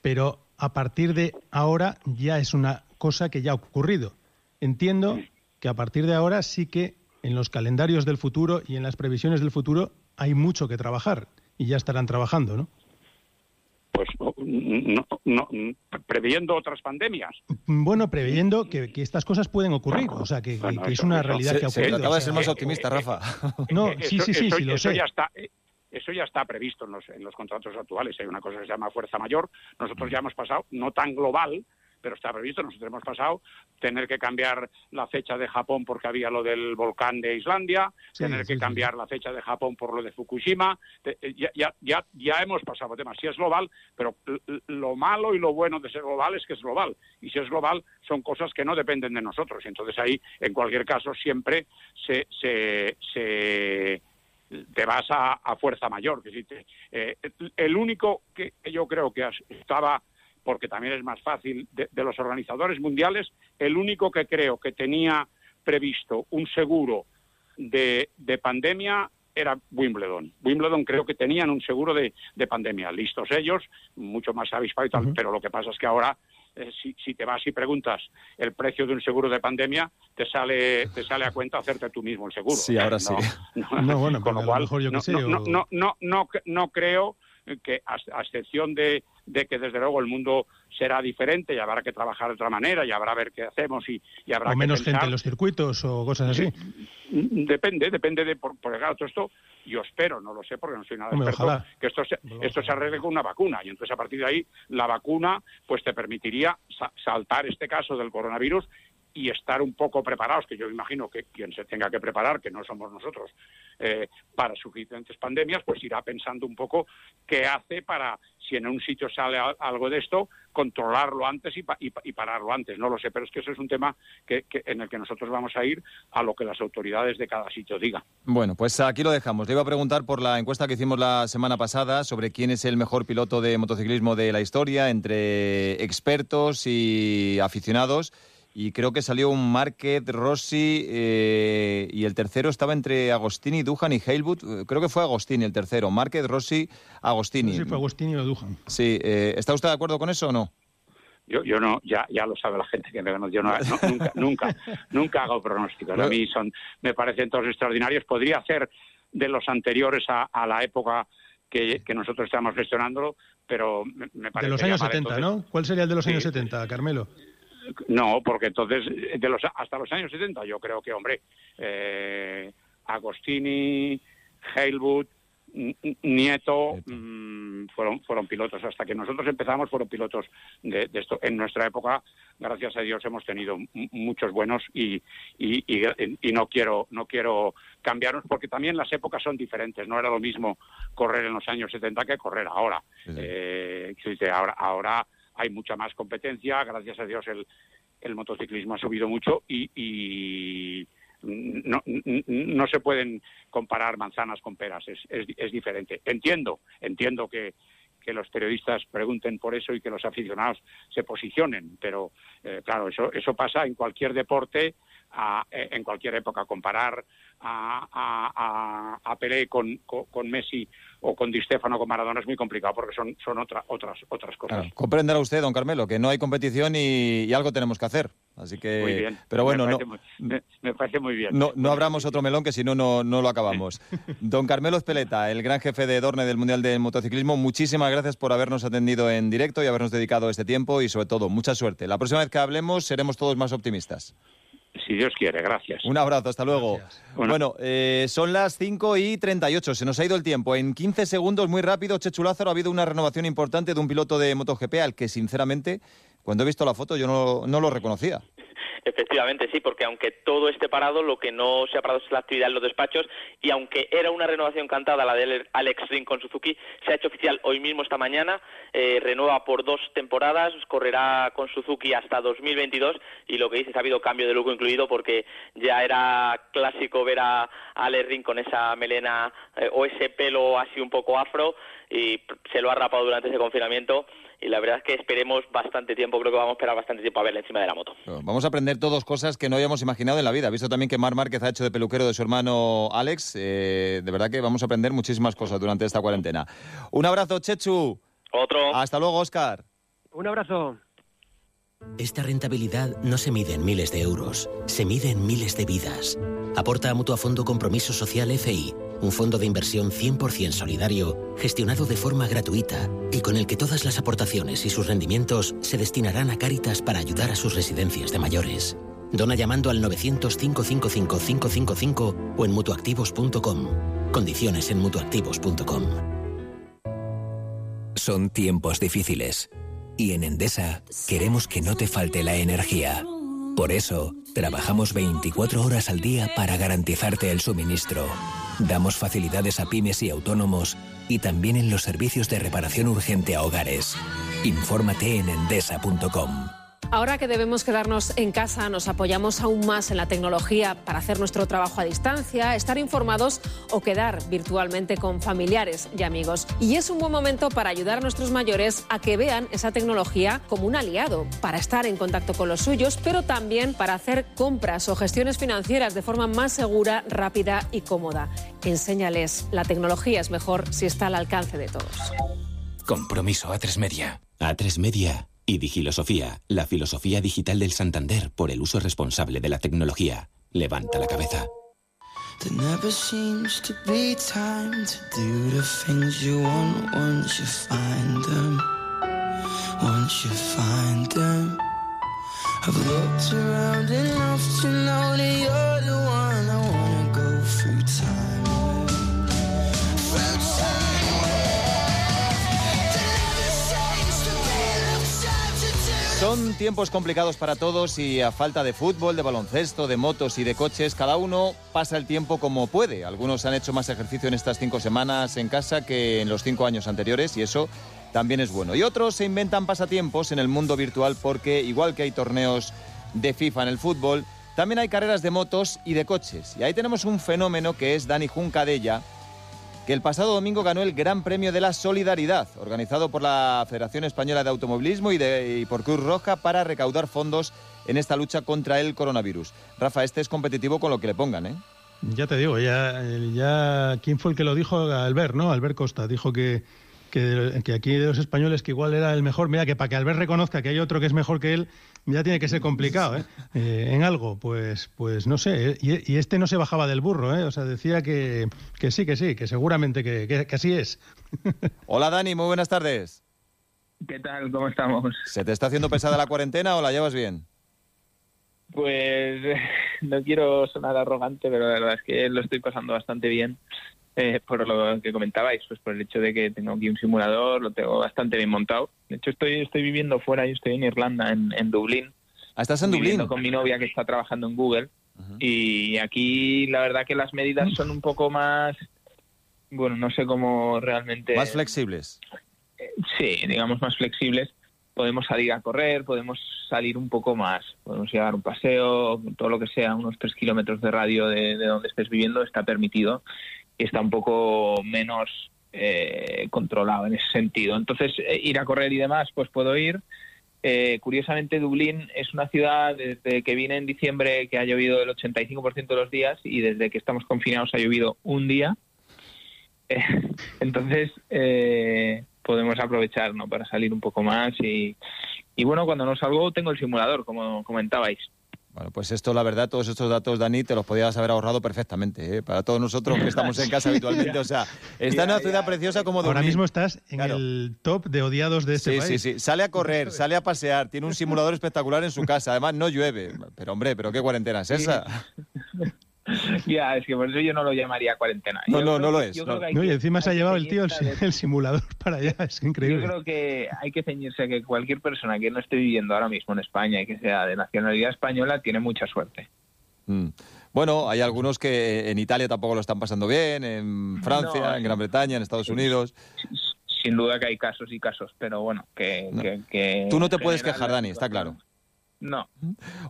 pero a partir de ahora ya es una cosa que ya ha ocurrido. Entiendo que a partir de ahora sí que en los calendarios del futuro y en las previsiones del futuro hay mucho que trabajar y ya estarán trabajando, ¿no? Pues no, no, previendo otras pandemias. Bueno, preveyendo que, que estas cosas pueden ocurrir, o sea, que, que- Bueno, que es eso- una realidad que ha ocurrido. acaba de ser más optimista, Rafa. No, Eh, sí, eso- sí, sí, eso- sí, lo eso sé. ya está, eh, eso ya está previsto en los, en los contratos actuales. Hay una cosa que se llama fuerza mayor. Nosotros ya hemos pasado, no tan global, pero está previsto. Nosotros hemos pasado tener que cambiar la fecha de Japón porque había lo del volcán de Islandia, Sí, tener sí, que sí. cambiar la fecha de Japón por lo de Fukushima. Eh, ya, ya, ya, ya hemos pasado temas. Sí es global, pero lo malo y lo bueno de ser global es que es global. Y si es global, son cosas que no dependen de nosotros. Y entonces ahí, en cualquier caso, siempre se, se, se te vas a, a fuerza mayor. Que si te- eh, el único que yo creo que estaba, porque también es más fácil, de, de los organizadores mundiales, el único que creo que tenía previsto un seguro de, de pandemia era Wimbledon. Wimbledon creo que tenían un seguro de, de pandemia. Listos ellos, mucho más avispados y tal, pero lo que pasa es que ahora eh, si, si te vas y preguntas el precio de un seguro de pandemia, te sale, te sale a cuenta hacerte tú mismo el seguro. Sí, ahora sí. No, No, bueno, con lo a lo cual, mejor yo no, sé, o- no, no, no, no creo que, a, a excepción de, de que desde luego el mundo será diferente y habrá que trabajar de otra manera y habrá ver qué hacemos y, y habrá o que menos gente en los circuitos o cosas así. Depende, depende de, por, por claro, todo esto, yo espero, no lo sé porque no soy nada Hombre, experto, ojalá. que esto se, Ojalá. esto se arregle con una vacuna y entonces a partir de ahí la vacuna pues te permitiría sa- saltar este caso del coronavirus y estar un poco preparados, que yo imagino que quien se tenga que preparar, que no somos nosotros, eh, para suficientes pandemias, pues irá pensando un poco qué hace para, si en un sitio sale algo de esto, controlarlo antes y, pa- y pa- y pararlo antes. No lo sé, pero es que eso es un tema que- en el que nosotros vamos a ir a lo que las autoridades de cada sitio digan. Bueno, pues aquí lo dejamos. Le iba a preguntar por la encuesta que hicimos la semana pasada sobre quién es el mejor piloto de motociclismo de la historia entre expertos y aficionados. Y creo que salió un Márquez, Rossi eh, y el tercero estaba entre Agostini, Dujan y Heilwood. Eh, Creo que fue Agostini el tercero. Márquez, Rossi, Agostini. No sé si fue Agustín o Dujan. Sí, eh, ¿está usted de acuerdo con eso o no? Yo, yo no, ya, ya lo sabe la gente que me conoce, yo no, no- nunca, nunca, nunca hago pronósticos. A mí son, me parecen todos extraordinarios. Podría ser de los anteriores a, a la época que, que nosotros estamos gestionándolo, pero me, me parece De los años llamar 70, entonces- ¿no? ¿Cuál sería el de los Sí. años 70, Carmelo? No, porque entonces, de los, hasta los años 70, yo creo que, hombre, eh, Agostini, N- Nieto, mm, fueron, fueron pilotos. Hasta que nosotros empezamos, fueron pilotos de, de esto. En nuestra época, gracias a Dios, hemos tenido muchos buenos y, y, y- y no quiero no quiero cambiarnos, porque también las épocas son diferentes. No era lo mismo correr en los años 70 que correr ahora. Sí. Eh, ahora, ahora hay mucha más competencia, gracias a Dios el, el motociclismo ha subido mucho y, no, no se pueden comparar manzanas con peras, es, es, es diferente. Entiendo, entiendo que, que los periodistas pregunten por eso y que los aficionados se posicionen, pero eh, claro, eso, eso pasa en cualquier deporte, a- eh, en cualquier época. Comparar a, a, Pelé con, con, con Messi o con Di Stefano con Maradona es muy complicado porque son, son otra, otras, otras cosas. Claro. Comprenderá usted, don Carmelo, que no hay competición y, y algo tenemos que hacer. Así que, Muy bien. pero bueno, me no, parece, muy, me, me parece muy bien. no, no abramos otro melón que si no, no no lo acabamos. Don Carmelo Espeleta, el gran jefe de Dorne del Mundial de Motociclismo, muchísimas gracias por habernos atendido en directo y habernos dedicado este tiempo y sobre todo, mucha suerte. La próxima vez que hablemos seremos todos más optimistas. Si Dios quiere, gracias. Un abrazo, hasta luego. Bueno, eh, son las 5 y 38, se nos ha ido el tiempo. En 15 segundos, muy rápido, Chechu Lázaro, ha habido una renovación importante de un piloto de MotoGP al que, sinceramente, cuando he visto la foto yo no, no lo reconocía. Efectivamente, sí, porque aunque todo esté parado, lo que no se ha parado es la actividad en los despachos y aunque era una renovación cantada la de Alex Ring con Suzuki, se ha hecho oficial hoy mismo, esta mañana, eh, renueva por dos temporadas, correrá con Suzuki hasta 2022 y lo que dices, ha habido cambio de look incluido porque ya era clásico ver a Alex Ring con esa melena eh, o ese pelo así un poco afro y se lo ha rapado durante ese confinamiento y la verdad es que esperemos bastante tiempo, creo que vamos a esperar bastante tiempo a verle encima de la moto. Vamos a aprender todos cosas que no habíamos imaginado en la vida. Visto también que Mar Márquez ha hecho de peluquero de su hermano Alex, eh, de verdad que vamos a aprender muchísimas cosas durante esta cuarentena. Un abrazo, Chechu. Otro. Hasta luego, Oscar. Un abrazo. Esta rentabilidad no se mide en miles de euros, se mide en miles de vidas. Aporta a Mutua Fondo Compromiso Social FI, un fondo de inversión 100% solidario, gestionado de forma gratuita y con el que todas las aportaciones y sus rendimientos se destinarán a Cáritas para ayudar a sus residencias de mayores. Dona llamando al 900-555-555 o en mutuactivos.com. Condiciones en mutuactivos.com. Son tiempos difíciles. Y en Endesa queremos que no te falte la energía. Por eso, trabajamos 24 horas al día para garantizarte el suministro. Damos facilidades a pymes y autónomos y también en los servicios de reparación urgente a hogares. Infórmate en endesa.com. Ahora que debemos quedarnos en casa, nos apoyamos aún más en la tecnología para hacer nuestro trabajo a distancia, estar informados o quedar virtualmente con familiares y amigos. Y es un buen momento para ayudar a nuestros mayores a que vean esa tecnología como un aliado, para estar en contacto con los suyos, pero también para hacer compras o gestiones financieras de forma más segura, rápida y cómoda. Enséñales, la tecnología es mejor si está al alcance de todos. Compromiso A3 Media. A3 Media y Digilosofía, la filosofía digital del Santander por el uso responsable de la tecnología. Levanta la cabeza. There never seems to be time to do the things you want once you find them. Once you find them. I've looked around enough to know that you're the one Son tiempos complicados para todos y a falta de fútbol, de baloncesto, de motos y de coches, cada uno pasa el tiempo como puede. Algunos han hecho más ejercicio en estas cinco semanas en casa que en los cinco años anteriores y eso también es bueno. Y otros se inventan pasatiempos en el mundo virtual porque igual que hay torneos de FIFA en el fútbol, también hay carreras de motos y de coches. Y ahí tenemos un fenómeno que es Dani Juncadella, que el pasado domingo ganó el Gran Premio de la Solidaridad, organizado por la Federación Española de Automovilismo y, por Cruz Roja para recaudar fondos en esta lucha contra el coronavirus. Rafa, este es competitivo con lo que le pongan, ¿eh? Ya te digo, ya, ya ¿quién fue el que lo dijo? Albert, ¿no? Albert Costa dijo que, que, que aquí de los españoles que igual era el mejor. Mira, que para que Albert reconozca que hay otro que es mejor que él, ya tiene que ser complicado, ¿eh? Eh, en algo, pues, pues no sé. ¿eh? Y, y este no se bajaba del burro, ¿eh? O sea, decía que, que sí, que sí, que seguramente que, que- que así es. Hola Dani, muy buenas tardes. ¿Qué tal? ¿Cómo estamos? ¿Se te está haciendo pesada la cuarentena o la llevas bien? Pues no quiero sonar arrogante, pero la verdad es que lo estoy pasando bastante bien eh, por lo que comentabais, pues por el hecho de que tengo aquí un simulador, lo tengo bastante bien montado. De hecho, estoy, estoy viviendo fuera, yo estoy en Irlanda, en, en Dublín. Ah, ¿Estás en Dublín? con mi novia que está trabajando en Google. Y aquí la verdad que las medidas son un poco más, bueno, no sé cómo realmente... Más flexibles. Sí, digamos más flexibles. Podemos salir a correr, podemos salir un poco más, podemos llevar un paseo, todo lo que sea, unos tres kilómetros de radio de, de donde estés viviendo está permitido y está un poco menos eh, controlado en ese sentido. Entonces, eh, ir a correr y demás, pues puedo ir. Eh, curiosamente, Dublín es una ciudad desde que vine en diciembre que ha llovido el 85% de los días y desde que estamos confinados ha llovido un día. Eh, entonces, podemos aprovechar ¿no? para salir un poco más y, y bueno, cuando no salgo tengo el simulador, como comentabais. Bueno, pues esto, la verdad, todos estos datos, Dani, te los podías haber ahorrado perfectamente, ¿eh? Para todos nosotros que estamos en casa habitualmente. O sea, está en una ciudad preciosa como Ahora dormir. mismo estás en Claro. el top de odiados de este Sí, país. sí, sí. Sale a correr, sale a pasear, tiene un simulador espectacular en su casa. Además, no llueve. Pero, hombre, ¿pero qué cuarentena es esa? Ya, es que por eso yo no lo llamaría cuarentena. No, Yo no, creo no lo es, yo no. creo que hay No, y que- encima se ha llevado el tío el, simulador para allá, es Yo increíble. creo que hay que ceñirse a que cualquier persona que no esté viviendo ahora mismo en España y que sea de nacionalidad española tiene mucha suerte. Mm. Bueno, hay algunos que en Italia tampoco lo están pasando bien, en Francia, No, en Gran Bretaña, en Estados Unidos. Sin duda que hay casos y casos, pero bueno, que... que- que Tú no te puedes quejar, Dani, está claro. No,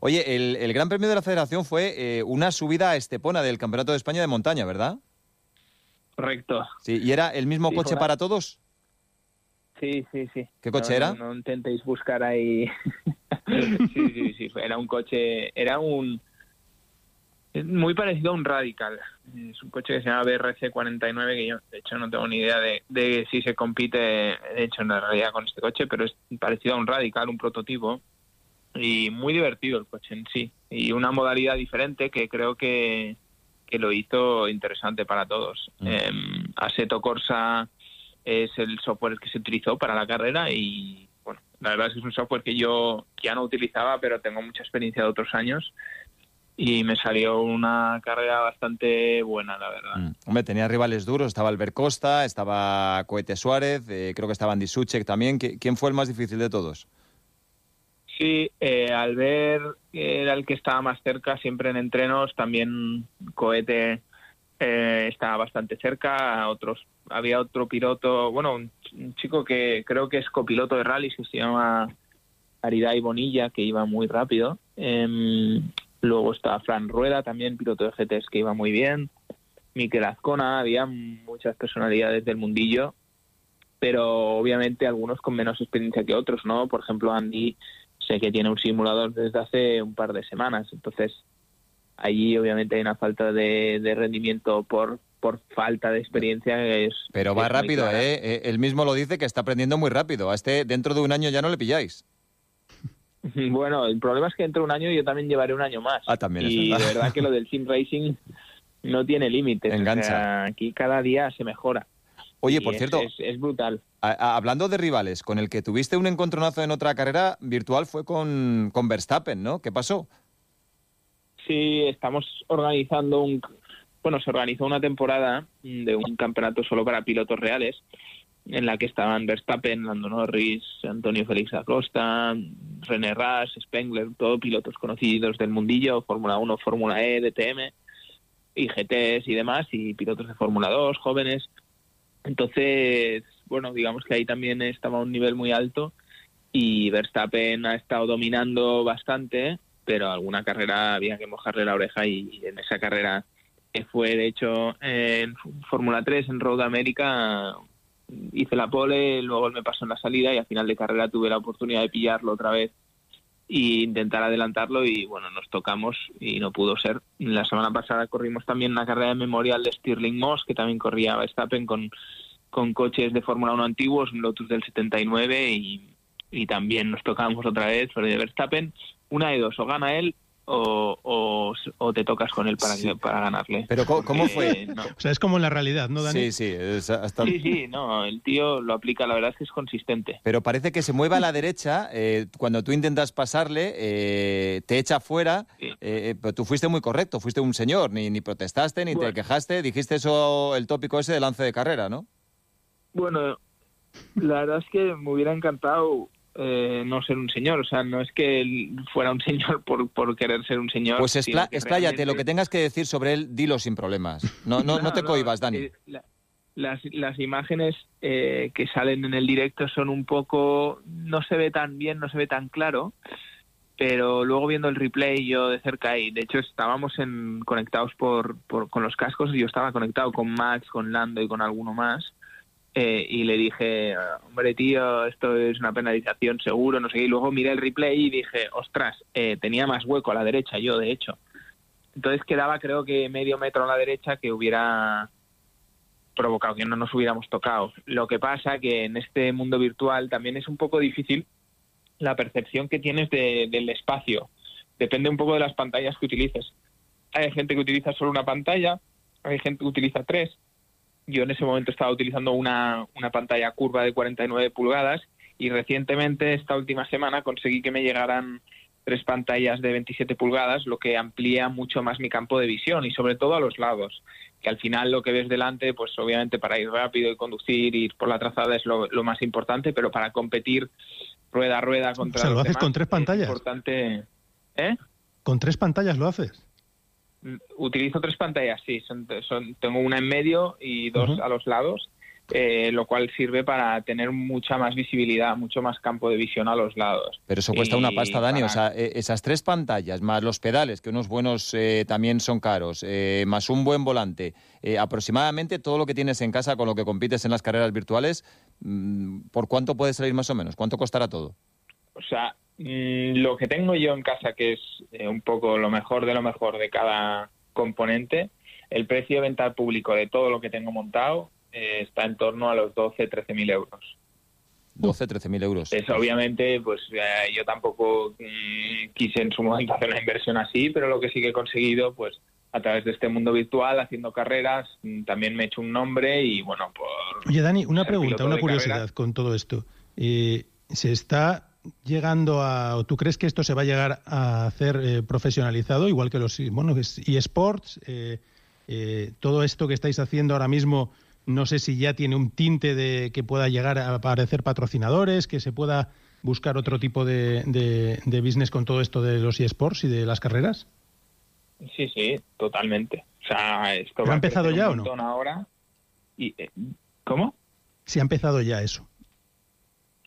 Oye, el, el Gran Premio de la Federación fue eh, una subida a Estepona del Campeonato de España de montaña, ¿verdad? correcto. Sí, ¿y era el mismo Sí, coche para todos? Sí, sí, sí. ¿Qué coche No, era? No, no intentéis buscar ahí. sí, sí, sí. Era un coche, era un. es muy parecido a un Radical. Es un coche que se llama BRC49, que yo, de hecho, no tengo ni idea de, de si se compite, de hecho, en la realidad con este coche, pero es parecido a un Radical, un prototipo. Y muy divertido el coche en sí. Y una modalidad diferente que creo que, que lo hizo interesante para todos. Eh, Assetto Corsa es el software que se utilizó para la carrera y bueno, la verdad es que es un software que yo ya no utilizaba, pero tengo mucha experiencia de otros años y me salió una carrera bastante buena, la verdad. Mm. Hombre, tenía rivales duros, estaba Albert Costa, estaba Cohete Suárez, eh, creo que estaba Andy Suchek también. ¿Qui- ¿Quién fue el más difícil de todos? Sí, eh, al ver que era el que estaba más cerca siempre en entrenos, también Cohete eh, estaba bastante cerca, otros había otro piloto, bueno, un, chico que creo que es copiloto de que se llama Aridai Bonilla, que iba muy rápido. Em, luego estaba Fran Rueda, también piloto de GTs que iba muy bien. Miquel Azcona, había muchas personalidades del mundillo, pero obviamente algunos con menos experiencia que otros, ¿no? Por ejemplo, Andy sé que tiene un simulador desde hace un par de semanas, entonces allí obviamente hay una falta de, de rendimiento por, por falta de experiencia. que Es, Pero va es rápido, clara. ¿eh? Eh, Él mismo lo dice que está aprendiendo muy rápido. A este dentro de un año ya no le pilláis. Bueno, el problema es que dentro de un año yo también llevaré un año más. Ah, también es y verdad. de verdad que lo del sim racing no tiene límites. Engancha. O sea, aquí cada día se mejora. Oye, Y por es- cierto, Es, es brutal. a- a- hablando de rivales, con el que tuviste un encontronazo en otra carrera virtual fue con, con Verstappen, ¿no? ¿Qué pasó? Sí, estamos organizando un... Bueno, se organizó una temporada de un campeonato solo para pilotos reales, en la que estaban Verstappen, Lando Norris, Antonio Félix Acosta, René Ras, Spengler, todos pilotos conocidos del mundillo, Fórmula 1, Fórmula E, DTM, y GTs y demás, y pilotos de Fórmula 2, jóvenes. Entonces, bueno, digamos que ahí también estaba a un nivel muy alto y Verstappen ha estado dominando bastante, pero alguna carrera había que mojarle la oreja y en esa carrera que fue de hecho en Fórmula 3 en Road America hice la pole, luego él me pasó en la salida y al final de carrera tuve la oportunidad de pillarlo otra vez e intentar adelantarlo y bueno, nos tocamos y no pudo ser. La semana pasada corrimos también una carrera de memorial de Stirling Moss, que también corría Verstappen con, con coches de Fórmula 1 antiguos, un Lotus del 79 y, y también nos tocamos otra vez sobre Verstappen. Una de dos, o gana él o, o, o te tocas con él para, para ganarle. Pero ¿cómo, fue? no. O sea, es como en la realidad, ¿no, Dani? Sí, sí, es hasta- Sí, sí, no, el tío lo aplica, la verdad es que es consistente. Pero parece que se mueve a la derecha. eh, cuando tú intentas pasarle, eh, te echa fuera. eh, eh, pero tú fuiste muy correcto, fuiste un señor. Ni, ni protestaste, ni te quejaste. Dijiste eso, el tópico ese de lance de carrera, ¿no? Bueno, la verdad es que me hubiera encantado eh, no ser un señor, o sea, no es que él fuera un señor por, por querer ser un señor. Pues que expláyate, lo que tengas que decir sobre él, dilo sin problemas. No, no, no, te cohibas, Dani. eh, la- las, las imágenes eh, que salen en el directo son un poco, no se ve tan bien, no se ve tan claro, pero luego viendo el replay yo de cerca y de hecho estábamos en, conectados por, por- con los cascos y yo estaba conectado con Max, con Lando y con alguno más eh, y le dije, hombre tío, esto es una penalización seguro, no sé qué, y luego miré el replay y dije, ostras, eh, tenía más hueco a la derecha yo de hecho. Entonces quedaba creo que medio metro a la derecha que hubiera provocado que no nos hubiéramos tocado. Lo que pasa que en este mundo virtual también es un poco difícil la percepción que tienes de- del espacio, depende un poco de las pantallas que utilices. Hay gente que utiliza solo una pantalla, hay gente que utiliza tres. Yo en ese momento estaba utilizando una, una pantalla curva de 49 pulgadas y recientemente, esta última semana, conseguí que me llegaran tres pantallas de 27 pulgadas, lo que amplía mucho más mi campo de visión y sobre todo a los lados, que al final lo que ves delante, pues obviamente para ir rápido y conducir, ir por la trazada es lo, lo más importante, pero para competir rueda a rueda contra O sea, lo haces demás, con tres es pantallas. importante, ¿eh? Con tres pantallas lo haces. Utilizo tres pantallas, sí. Son, son- tengo una en medio y dos a los lados, eh, lo cual sirve para tener mucha más visibilidad, mucho más campo de visión a los lados. Pero eso cuesta una pasta, Dani. O sea, eh, esas tres pantallas, más los pedales, que unos buenos eh, también son caros, eh, más un buen volante, aproximadamente todo lo que tienes en casa con lo que compites en las carreras virtuales, mm, ¿por cuánto puede salir más o menos? ¿Cuánto costará todo? O sea, lo que tengo yo en casa, que es eh, un poco lo mejor de lo mejor de cada componente, el precio de venta al público de todo lo que tengo montado eh, está en torno a los 12, 13 mil euros. 12, 13 mil euros. Es obviamente, pues eh, yo tampoco mm, quise en su momento hacer una inversión así, pero lo que sí que he conseguido, pues a través de este mundo virtual, haciendo carreras, mm, también me he hecho un nombre y bueno, por Oye, Dani, una pregunta, una curiosidad carreras. con todo esto. Eh, ¿Se está llegando a, o tú crees que esto se va a llegar a hacer eh, profesionalizado, igual que los bueno, es- eSports? Eh, eh, todo esto que estáis haciendo ahora mismo, no sé si ya tiene un tinte de que pueda llegar a aparecer patrocinadores, que se pueda buscar otro tipo de, de- de business con todo esto de los eSports y de las carreras. Sí, sí, totalmente. O sea, esto ¿Pero va ha empezado ya o no? montón ahora. Y, ¿Cómo? Si ha empezado ya eso.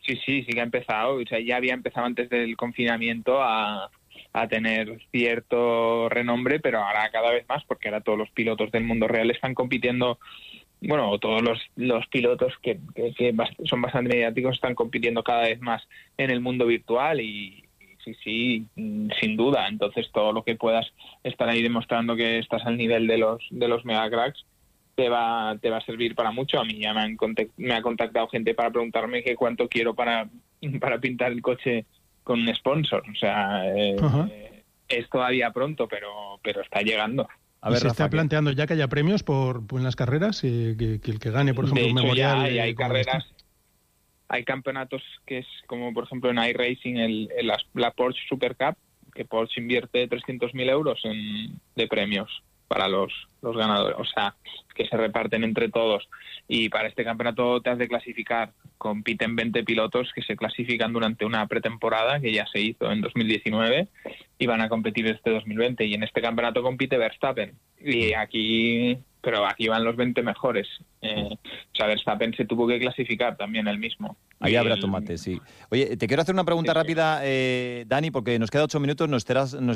Sí, sí, sí que ha empezado. O sea, ya había empezado antes del confinamiento a, a tener cierto renombre, pero ahora cada vez más, porque ahora todos los pilotos del mundo real están compitiendo, bueno, todos los, los pilotos que, que- son bastante mediáticos están compitiendo cada vez más en el mundo virtual y, y sí, sí, mm, sin duda. Entonces, todo lo que puedas estar ahí demostrando que estás al nivel de los, de los mega cracks te va, te va a servir para mucho. A mí ya me, han me ha contactado gente para preguntarme que cuánto quiero para, para pintar el coche con un sponsor. O sea, eh, es todavía pronto, pero, pero está llegando. ¿Y se está planteando ya que haya premios por, por en las carreras? Eh, que, que el que gane, por ejemplo, de un hecho, memorial. ya hay, eh, hay carreras, hay campeonatos que es como, por ejemplo, en iRacing, el, el- la, la Porsche Super Cup, que Porsche invierte 300.000 euros en, de premios para los, los ganadores, o sea, que se reparten entre todos. Y para este campeonato te has de clasificar. Compiten 20 pilotos que se clasifican durante una pretemporada que ya se hizo en 2019 y van a competir este 2020. Y en este campeonato compite Verstappen. Y aquí, pero aquí van los 20 mejores. Eh, o sea, Verstappen se tuvo que clasificar también el mismo. Ahí habrá tomate, sí. Oye, te quiero hacer una pregunta rápida, eh, Dani, porque nos queda ocho minutos, nos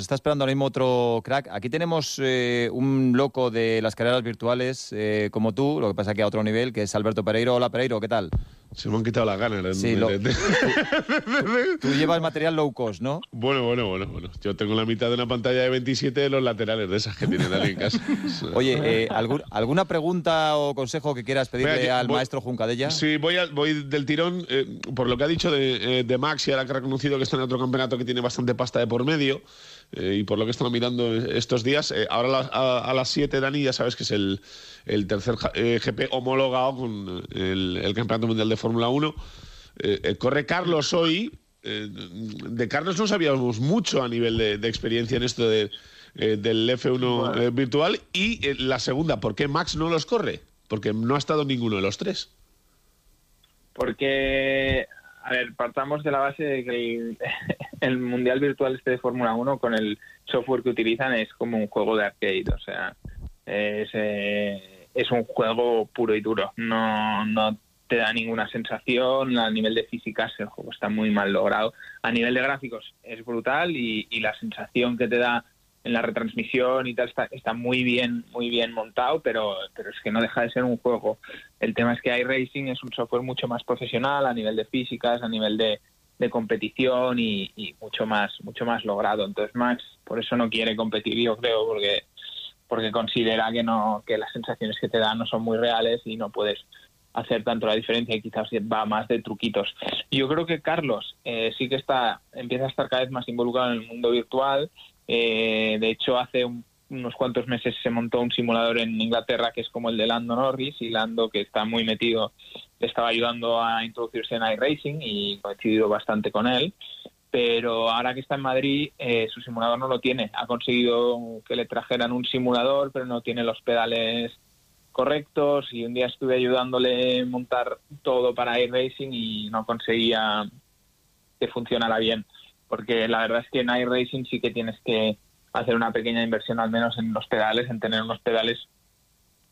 está esperando ahora mismo otro crack. Aquí tenemos eh, un loco de las carreras virtuales eh, como tú, lo que pasa que a otro nivel, que es Alberto Pereiro. Hola, Pereiro, ¿qué tal? Se me han quitado las ganas. Sí, lo- Tú llevas material low cost, ¿no? Bueno, bueno, bueno, bueno. Yo tengo la mitad de una pantalla de 27 de los laterales de esas que tiene Dani en casa. Oye, eh, ¿algún- ¿alguna pregunta o consejo que quieras pedirle al voy- maestro Juncadella? Sí, voy, a- voy del tirón. eh, por lo que ha dicho de, eh, de Max y ahora que ha reconocido que está en otro campeonato que tiene bastante pasta de por medio eh, y por lo que he estado mirando estos días, eh, ahora a, las- a- a las 7, Dani, ya sabes que es el, el tercer eh, GP homologado con el, el Campeonato Mundial de Fórmula 1. Eh, eh, corre Carlos hoy. de Carlos no sabíamos mucho a nivel de, de experiencia en esto de, del F1 eh, virtual. Y la segunda, ¿por qué Max no los corre? Porque no ha estado ninguno de los tres. Porque, a ver, partamos de la base de que el, Mundial Virtual este de Fórmula 1 con el software que utilizan es como un juego de arcade, o sea, es, eh, es un juego puro y duro, no, no te da ninguna sensación, a nivel de físicas el juego está muy mal logrado, a nivel de gráficos es brutal y, y la sensación que te da en la retransmisión y tal está, muy bien muy bien montado pero pero es que no deja de ser un juego el tema es que iRacing es un software mucho más profesional a nivel de físicas a nivel de, de competición y, y mucho más mucho más logrado entonces Max por eso no quiere competir yo creo porque porque considera que no que las sensaciones que te dan no son muy reales y no puedes hacer tanto la diferencia y quizás va más de truquitos. Yo creo que Carlos eh, sí que está empieza a estar cada vez más involucrado en el mundo virtual. Eh, de hecho, hace un- unos cuantos meses se montó un simulador en Inglaterra que es como el de Lando Norris y Lando, que está muy metido, le estaba ayudando a introducirse en iRacing y coincidido bastante con él. Pero ahora que está en Madrid, eh, su simulador no lo tiene. Ha conseguido que le trajeran un simulador, pero no tiene los pedales correctos y un día estuve ayudándole a montar todo para iRacing y no conseguía que funcionara bien porque la verdad es que en iRacing sí que tienes que hacer una pequeña inversión al menos en los pedales, en tener unos pedales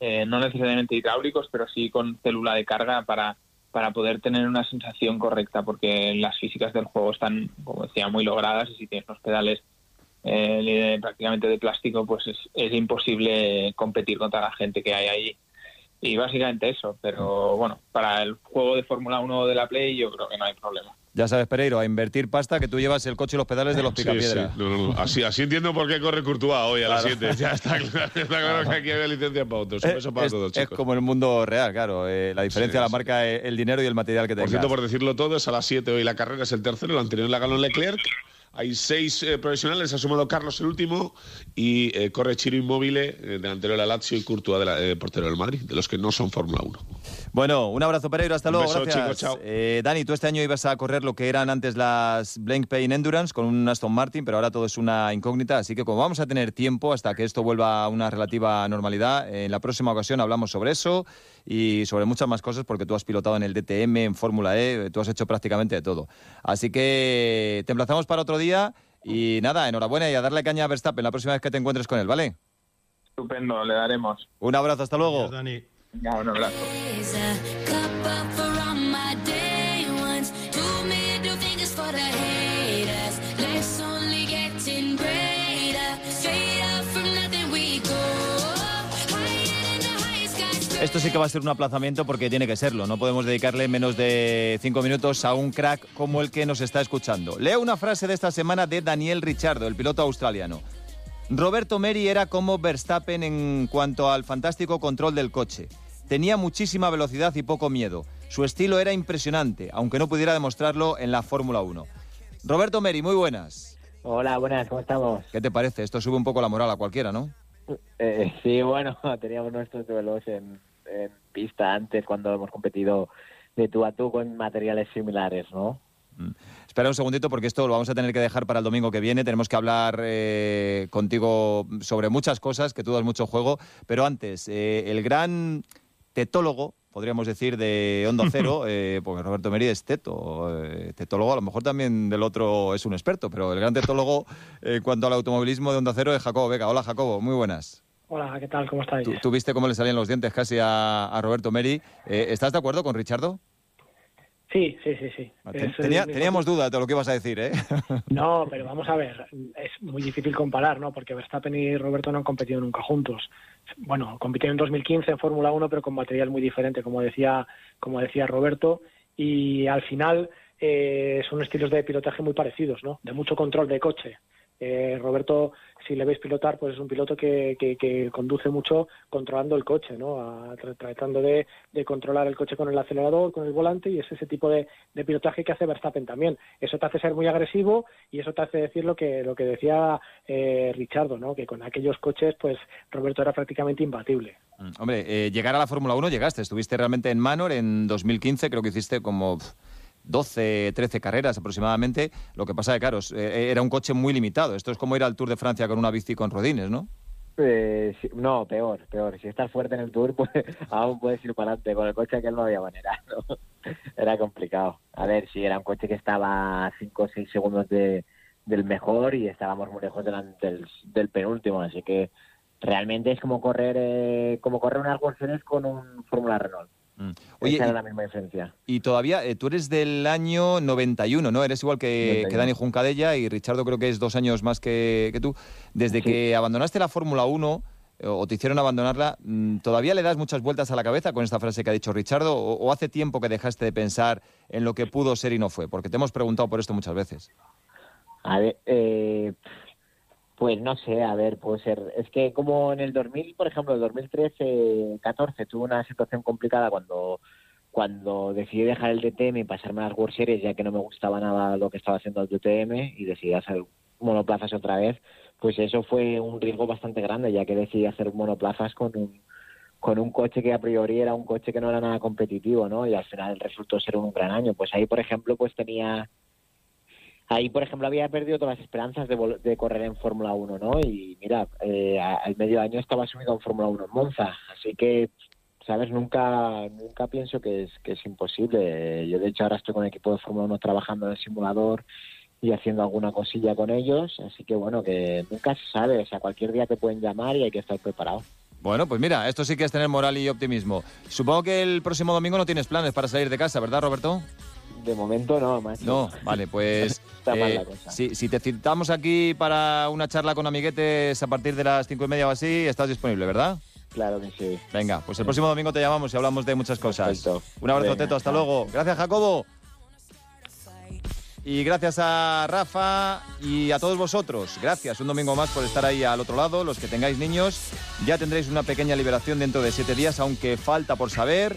eh, no necesariamente hidráulicos, pero sí con célula de carga para, para poder tener una sensación correcta, porque las físicas del juego están, como decía, muy logradas y si tienes los pedales eh, prácticamente de plástico, pues es, es imposible competir contra la gente que hay ahí. Y básicamente eso, pero bueno, para el juego de Fórmula 1 de la Play yo creo que no hay problema. Ya sabes, Pereiro, a invertir pasta que tú llevas el coche y los pedales de los Sí, picapiedra. sí. No, no, no. Así, así entiendo por qué corre Courtois hoy a las Claro. 7. Ya está claro, está claro que aquí había licencia para otros. Eh, beso para es, todos, es como en el mundo real, claro. eh, la diferencia Sí, la marca el dinero y el material que Por tengas. cierto, por decirlo todo, es a las 7 hoy la carrera, es el tercero, el anterior la ganó Leclerc. Hay seis eh, profesionales, ha sumado Carlos el último y eh, corre Chiro Inmóvil, eh, delantero de la Lazio y Courtois, de la- eh, portero del Madrid, de los que no son Fórmula 1. Bueno, un abrazo, Pereiro. Hasta luego. beso, gracias. chicos, chao. Eh, Dani, tú este año ibas a correr lo que eran antes las Blank Pain Endurance con un Aston Martin, pero ahora todo es una incógnita. Así que como vamos a tener tiempo hasta que esto vuelva a una relativa normalidad, en la próxima ocasión hablamos sobre eso y sobre muchas más cosas porque tú has pilotado en el DTM, en Fórmula E, tú has hecho prácticamente de todo. Así que te emplazamos para otro día y nada, enhorabuena y a darle caña a Verstappen la próxima vez que te encuentres con él, ¿vale? Estupendo, le daremos. Un abrazo, hasta luego. Venga, un abrazo. Esto sí que va a ser un aplazamiento porque tiene que serlo. No podemos dedicarle menos de cinco minutos a un crack como el que nos está escuchando. Leo una frase de esta semana de Daniel Ricciardo, el piloto australiano. Roberto Meri era como Verstappen en cuanto al fantástico control del coche. Tenía muchísima velocidad y poco miedo. Su estilo era impresionante, aunque no pudiera demostrarlo en la Fórmula 1. Roberto Meri, muy buenas. Hola, buenas, ¿cómo estamos? ¿Qué te parece? Esto sube un poco la moral a cualquiera, ¿no? Eh, sí, bueno, teníamos nuestros duelos en, en pista antes cuando hemos competido de tú a tú con materiales similares, ¿no? Espera un segundito porque esto lo vamos a tener que dejar para el domingo que viene. Tenemos que hablar eh, contigo sobre muchas cosas, que tú das mucho juego. Pero antes, eh, el gran tetólogo, podríamos decir, de Onda Cero, eh, porque Roberto Meri es teto. eh, tetólogo, a lo mejor también del otro es un experto, pero el gran tetólogo en cuanto al automovilismo de Onda Cero es Jacobo Vega. Hola Jacobo, muy buenas. Hola, ¿qué tal? ¿Cómo estáis? Tú, tú viste cómo le salían los dientes casi a, a Roberto Meri. Eh, ¿Estás de acuerdo con Richardo? Sí, sí, sí, sí. Tenía- mismo teníamos dudas de lo que ibas a decir, ¿eh? No, pero vamos a ver, es muy difícil comparar, ¿no? Porque Verstappen y Roberto no han competido nunca juntos. Bueno, compitieron en 2015 en Fórmula 1, pero con material muy diferente, como decía, como decía Roberto, y al final eh, son estilos de pilotaje muy parecidos, ¿no? De mucho control de coche. Eh, Roberto, si le veis pilotar, pues es un piloto que, que, que conduce mucho controlando el coche, ¿no? Tratando de, de controlar el coche con el acelerador, con el volante, y es ese tipo de, de pilotaje que hace Verstappen también. Eso te hace ser muy agresivo y eso te hace decir lo que, lo que decía eh, Richardo, ¿no? Que con aquellos coches, pues Roberto era prácticamente imbatible. Mm, Hombre, eh, llegar a la Fórmula 1 llegaste, estuviste realmente en Manor en 2015, creo que hiciste como 12, 13 carreras aproximadamente. Lo que pasa es que, claro, es- eh, era un coche muy limitado. Esto es como ir al Tour de Francia con una bici con rodines, ¿no? Eh, sí, no, peor, peor. Si estás fuerte en el Tour, pues aún puedes ir para adelante. Con el coche que no había manera, ¿no? Era complicado. A ver, sí, era un coche que estaba a 5 o 6 segundos de, del mejor y estábamos muy lejos delante del, del penúltimo, así que realmente es como correr eh, como correr unas Mercedes con un Fórmula Renault. Mm. Oye, Esa y- era la misma diferencia. Y todavía, eh, tú eres del año 91, ¿no? Eres igual que, 91. que Dani Juncadella y Richardo creo que es dos años más que, que tú. Desde que abandonaste la Fórmula 1 eh, o te hicieron abandonarla, mm, ¿todavía le das muchas vueltas a la cabeza con esta frase que ha dicho Richardo? ¿O, o hace tiempo que dejaste de pensar en lo que pudo ser y no fue? Porque te hemos preguntado por esto muchas veces. A ver, eh, pues no sé, a ver, puede ser. Es que como en el 2000, por ejemplo, el 2013-14 tuvo una situación complicada cuando cuando decidí dejar el DTM y pasarme a las World Series, ya que no me gustaba nada lo que estaba haciendo el DTM, y decidí hacer monoplazas otra vez, pues eso fue un riesgo bastante grande, ya que decidí hacer monoplazas con un, con un coche que a priori era un coche que no era nada competitivo, ¿no? Y al final resultó ser un gran año. Pues ahí, por ejemplo, pues tenía... Ahí, por ejemplo, había perdido todas las esperanzas de, correr en Fórmula 1, ¿no? Y mira, eh, al medio año estaba subido en Fórmula 1 en Monza. Así que, ¿sabes? Nunca nunca pienso que es, que es imposible. Yo, de hecho, ahora estoy con el equipo de Fórmula 1 trabajando en el simulador y haciendo alguna cosilla con ellos. Así que, bueno, que nunca se sabe. O sea, cualquier día te pueden llamar y hay que estar preparado. Bueno, pues mira, esto sí que es tener moral y optimismo. Supongo que el próximo domingo no tienes planes para salir de casa, ¿verdad, Roberto? De momento no, macho. No, vale, pues Está mal eh, la cosa. si, si te citamos aquí para una charla con amiguetes a partir de las cinco y media o así, estás disponible, ¿verdad? Claro que sí. Venga, pues el próximo domingo te llamamos y hablamos de muchas cosas. Un abrazo, Venga, Teto, hasta chao. luego. Gracias, Jacobo. Y gracias a Rafa y a todos vosotros. Gracias un domingo más por estar ahí al otro lado. Los que tengáis niños, ya tendréis una pequeña liberación dentro de siete días, aunque falta por saber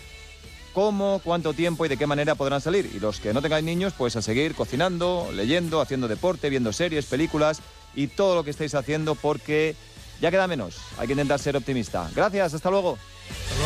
cómo, cuánto tiempo y de qué manera podrán salir. Y los que no tengáis niños, pues a seguir cocinando, leyendo, haciendo deporte, viendo series, películas y todo lo que estáis haciendo porque ya queda menos. Hay que intentar ser optimista. Gracias, hasta luego.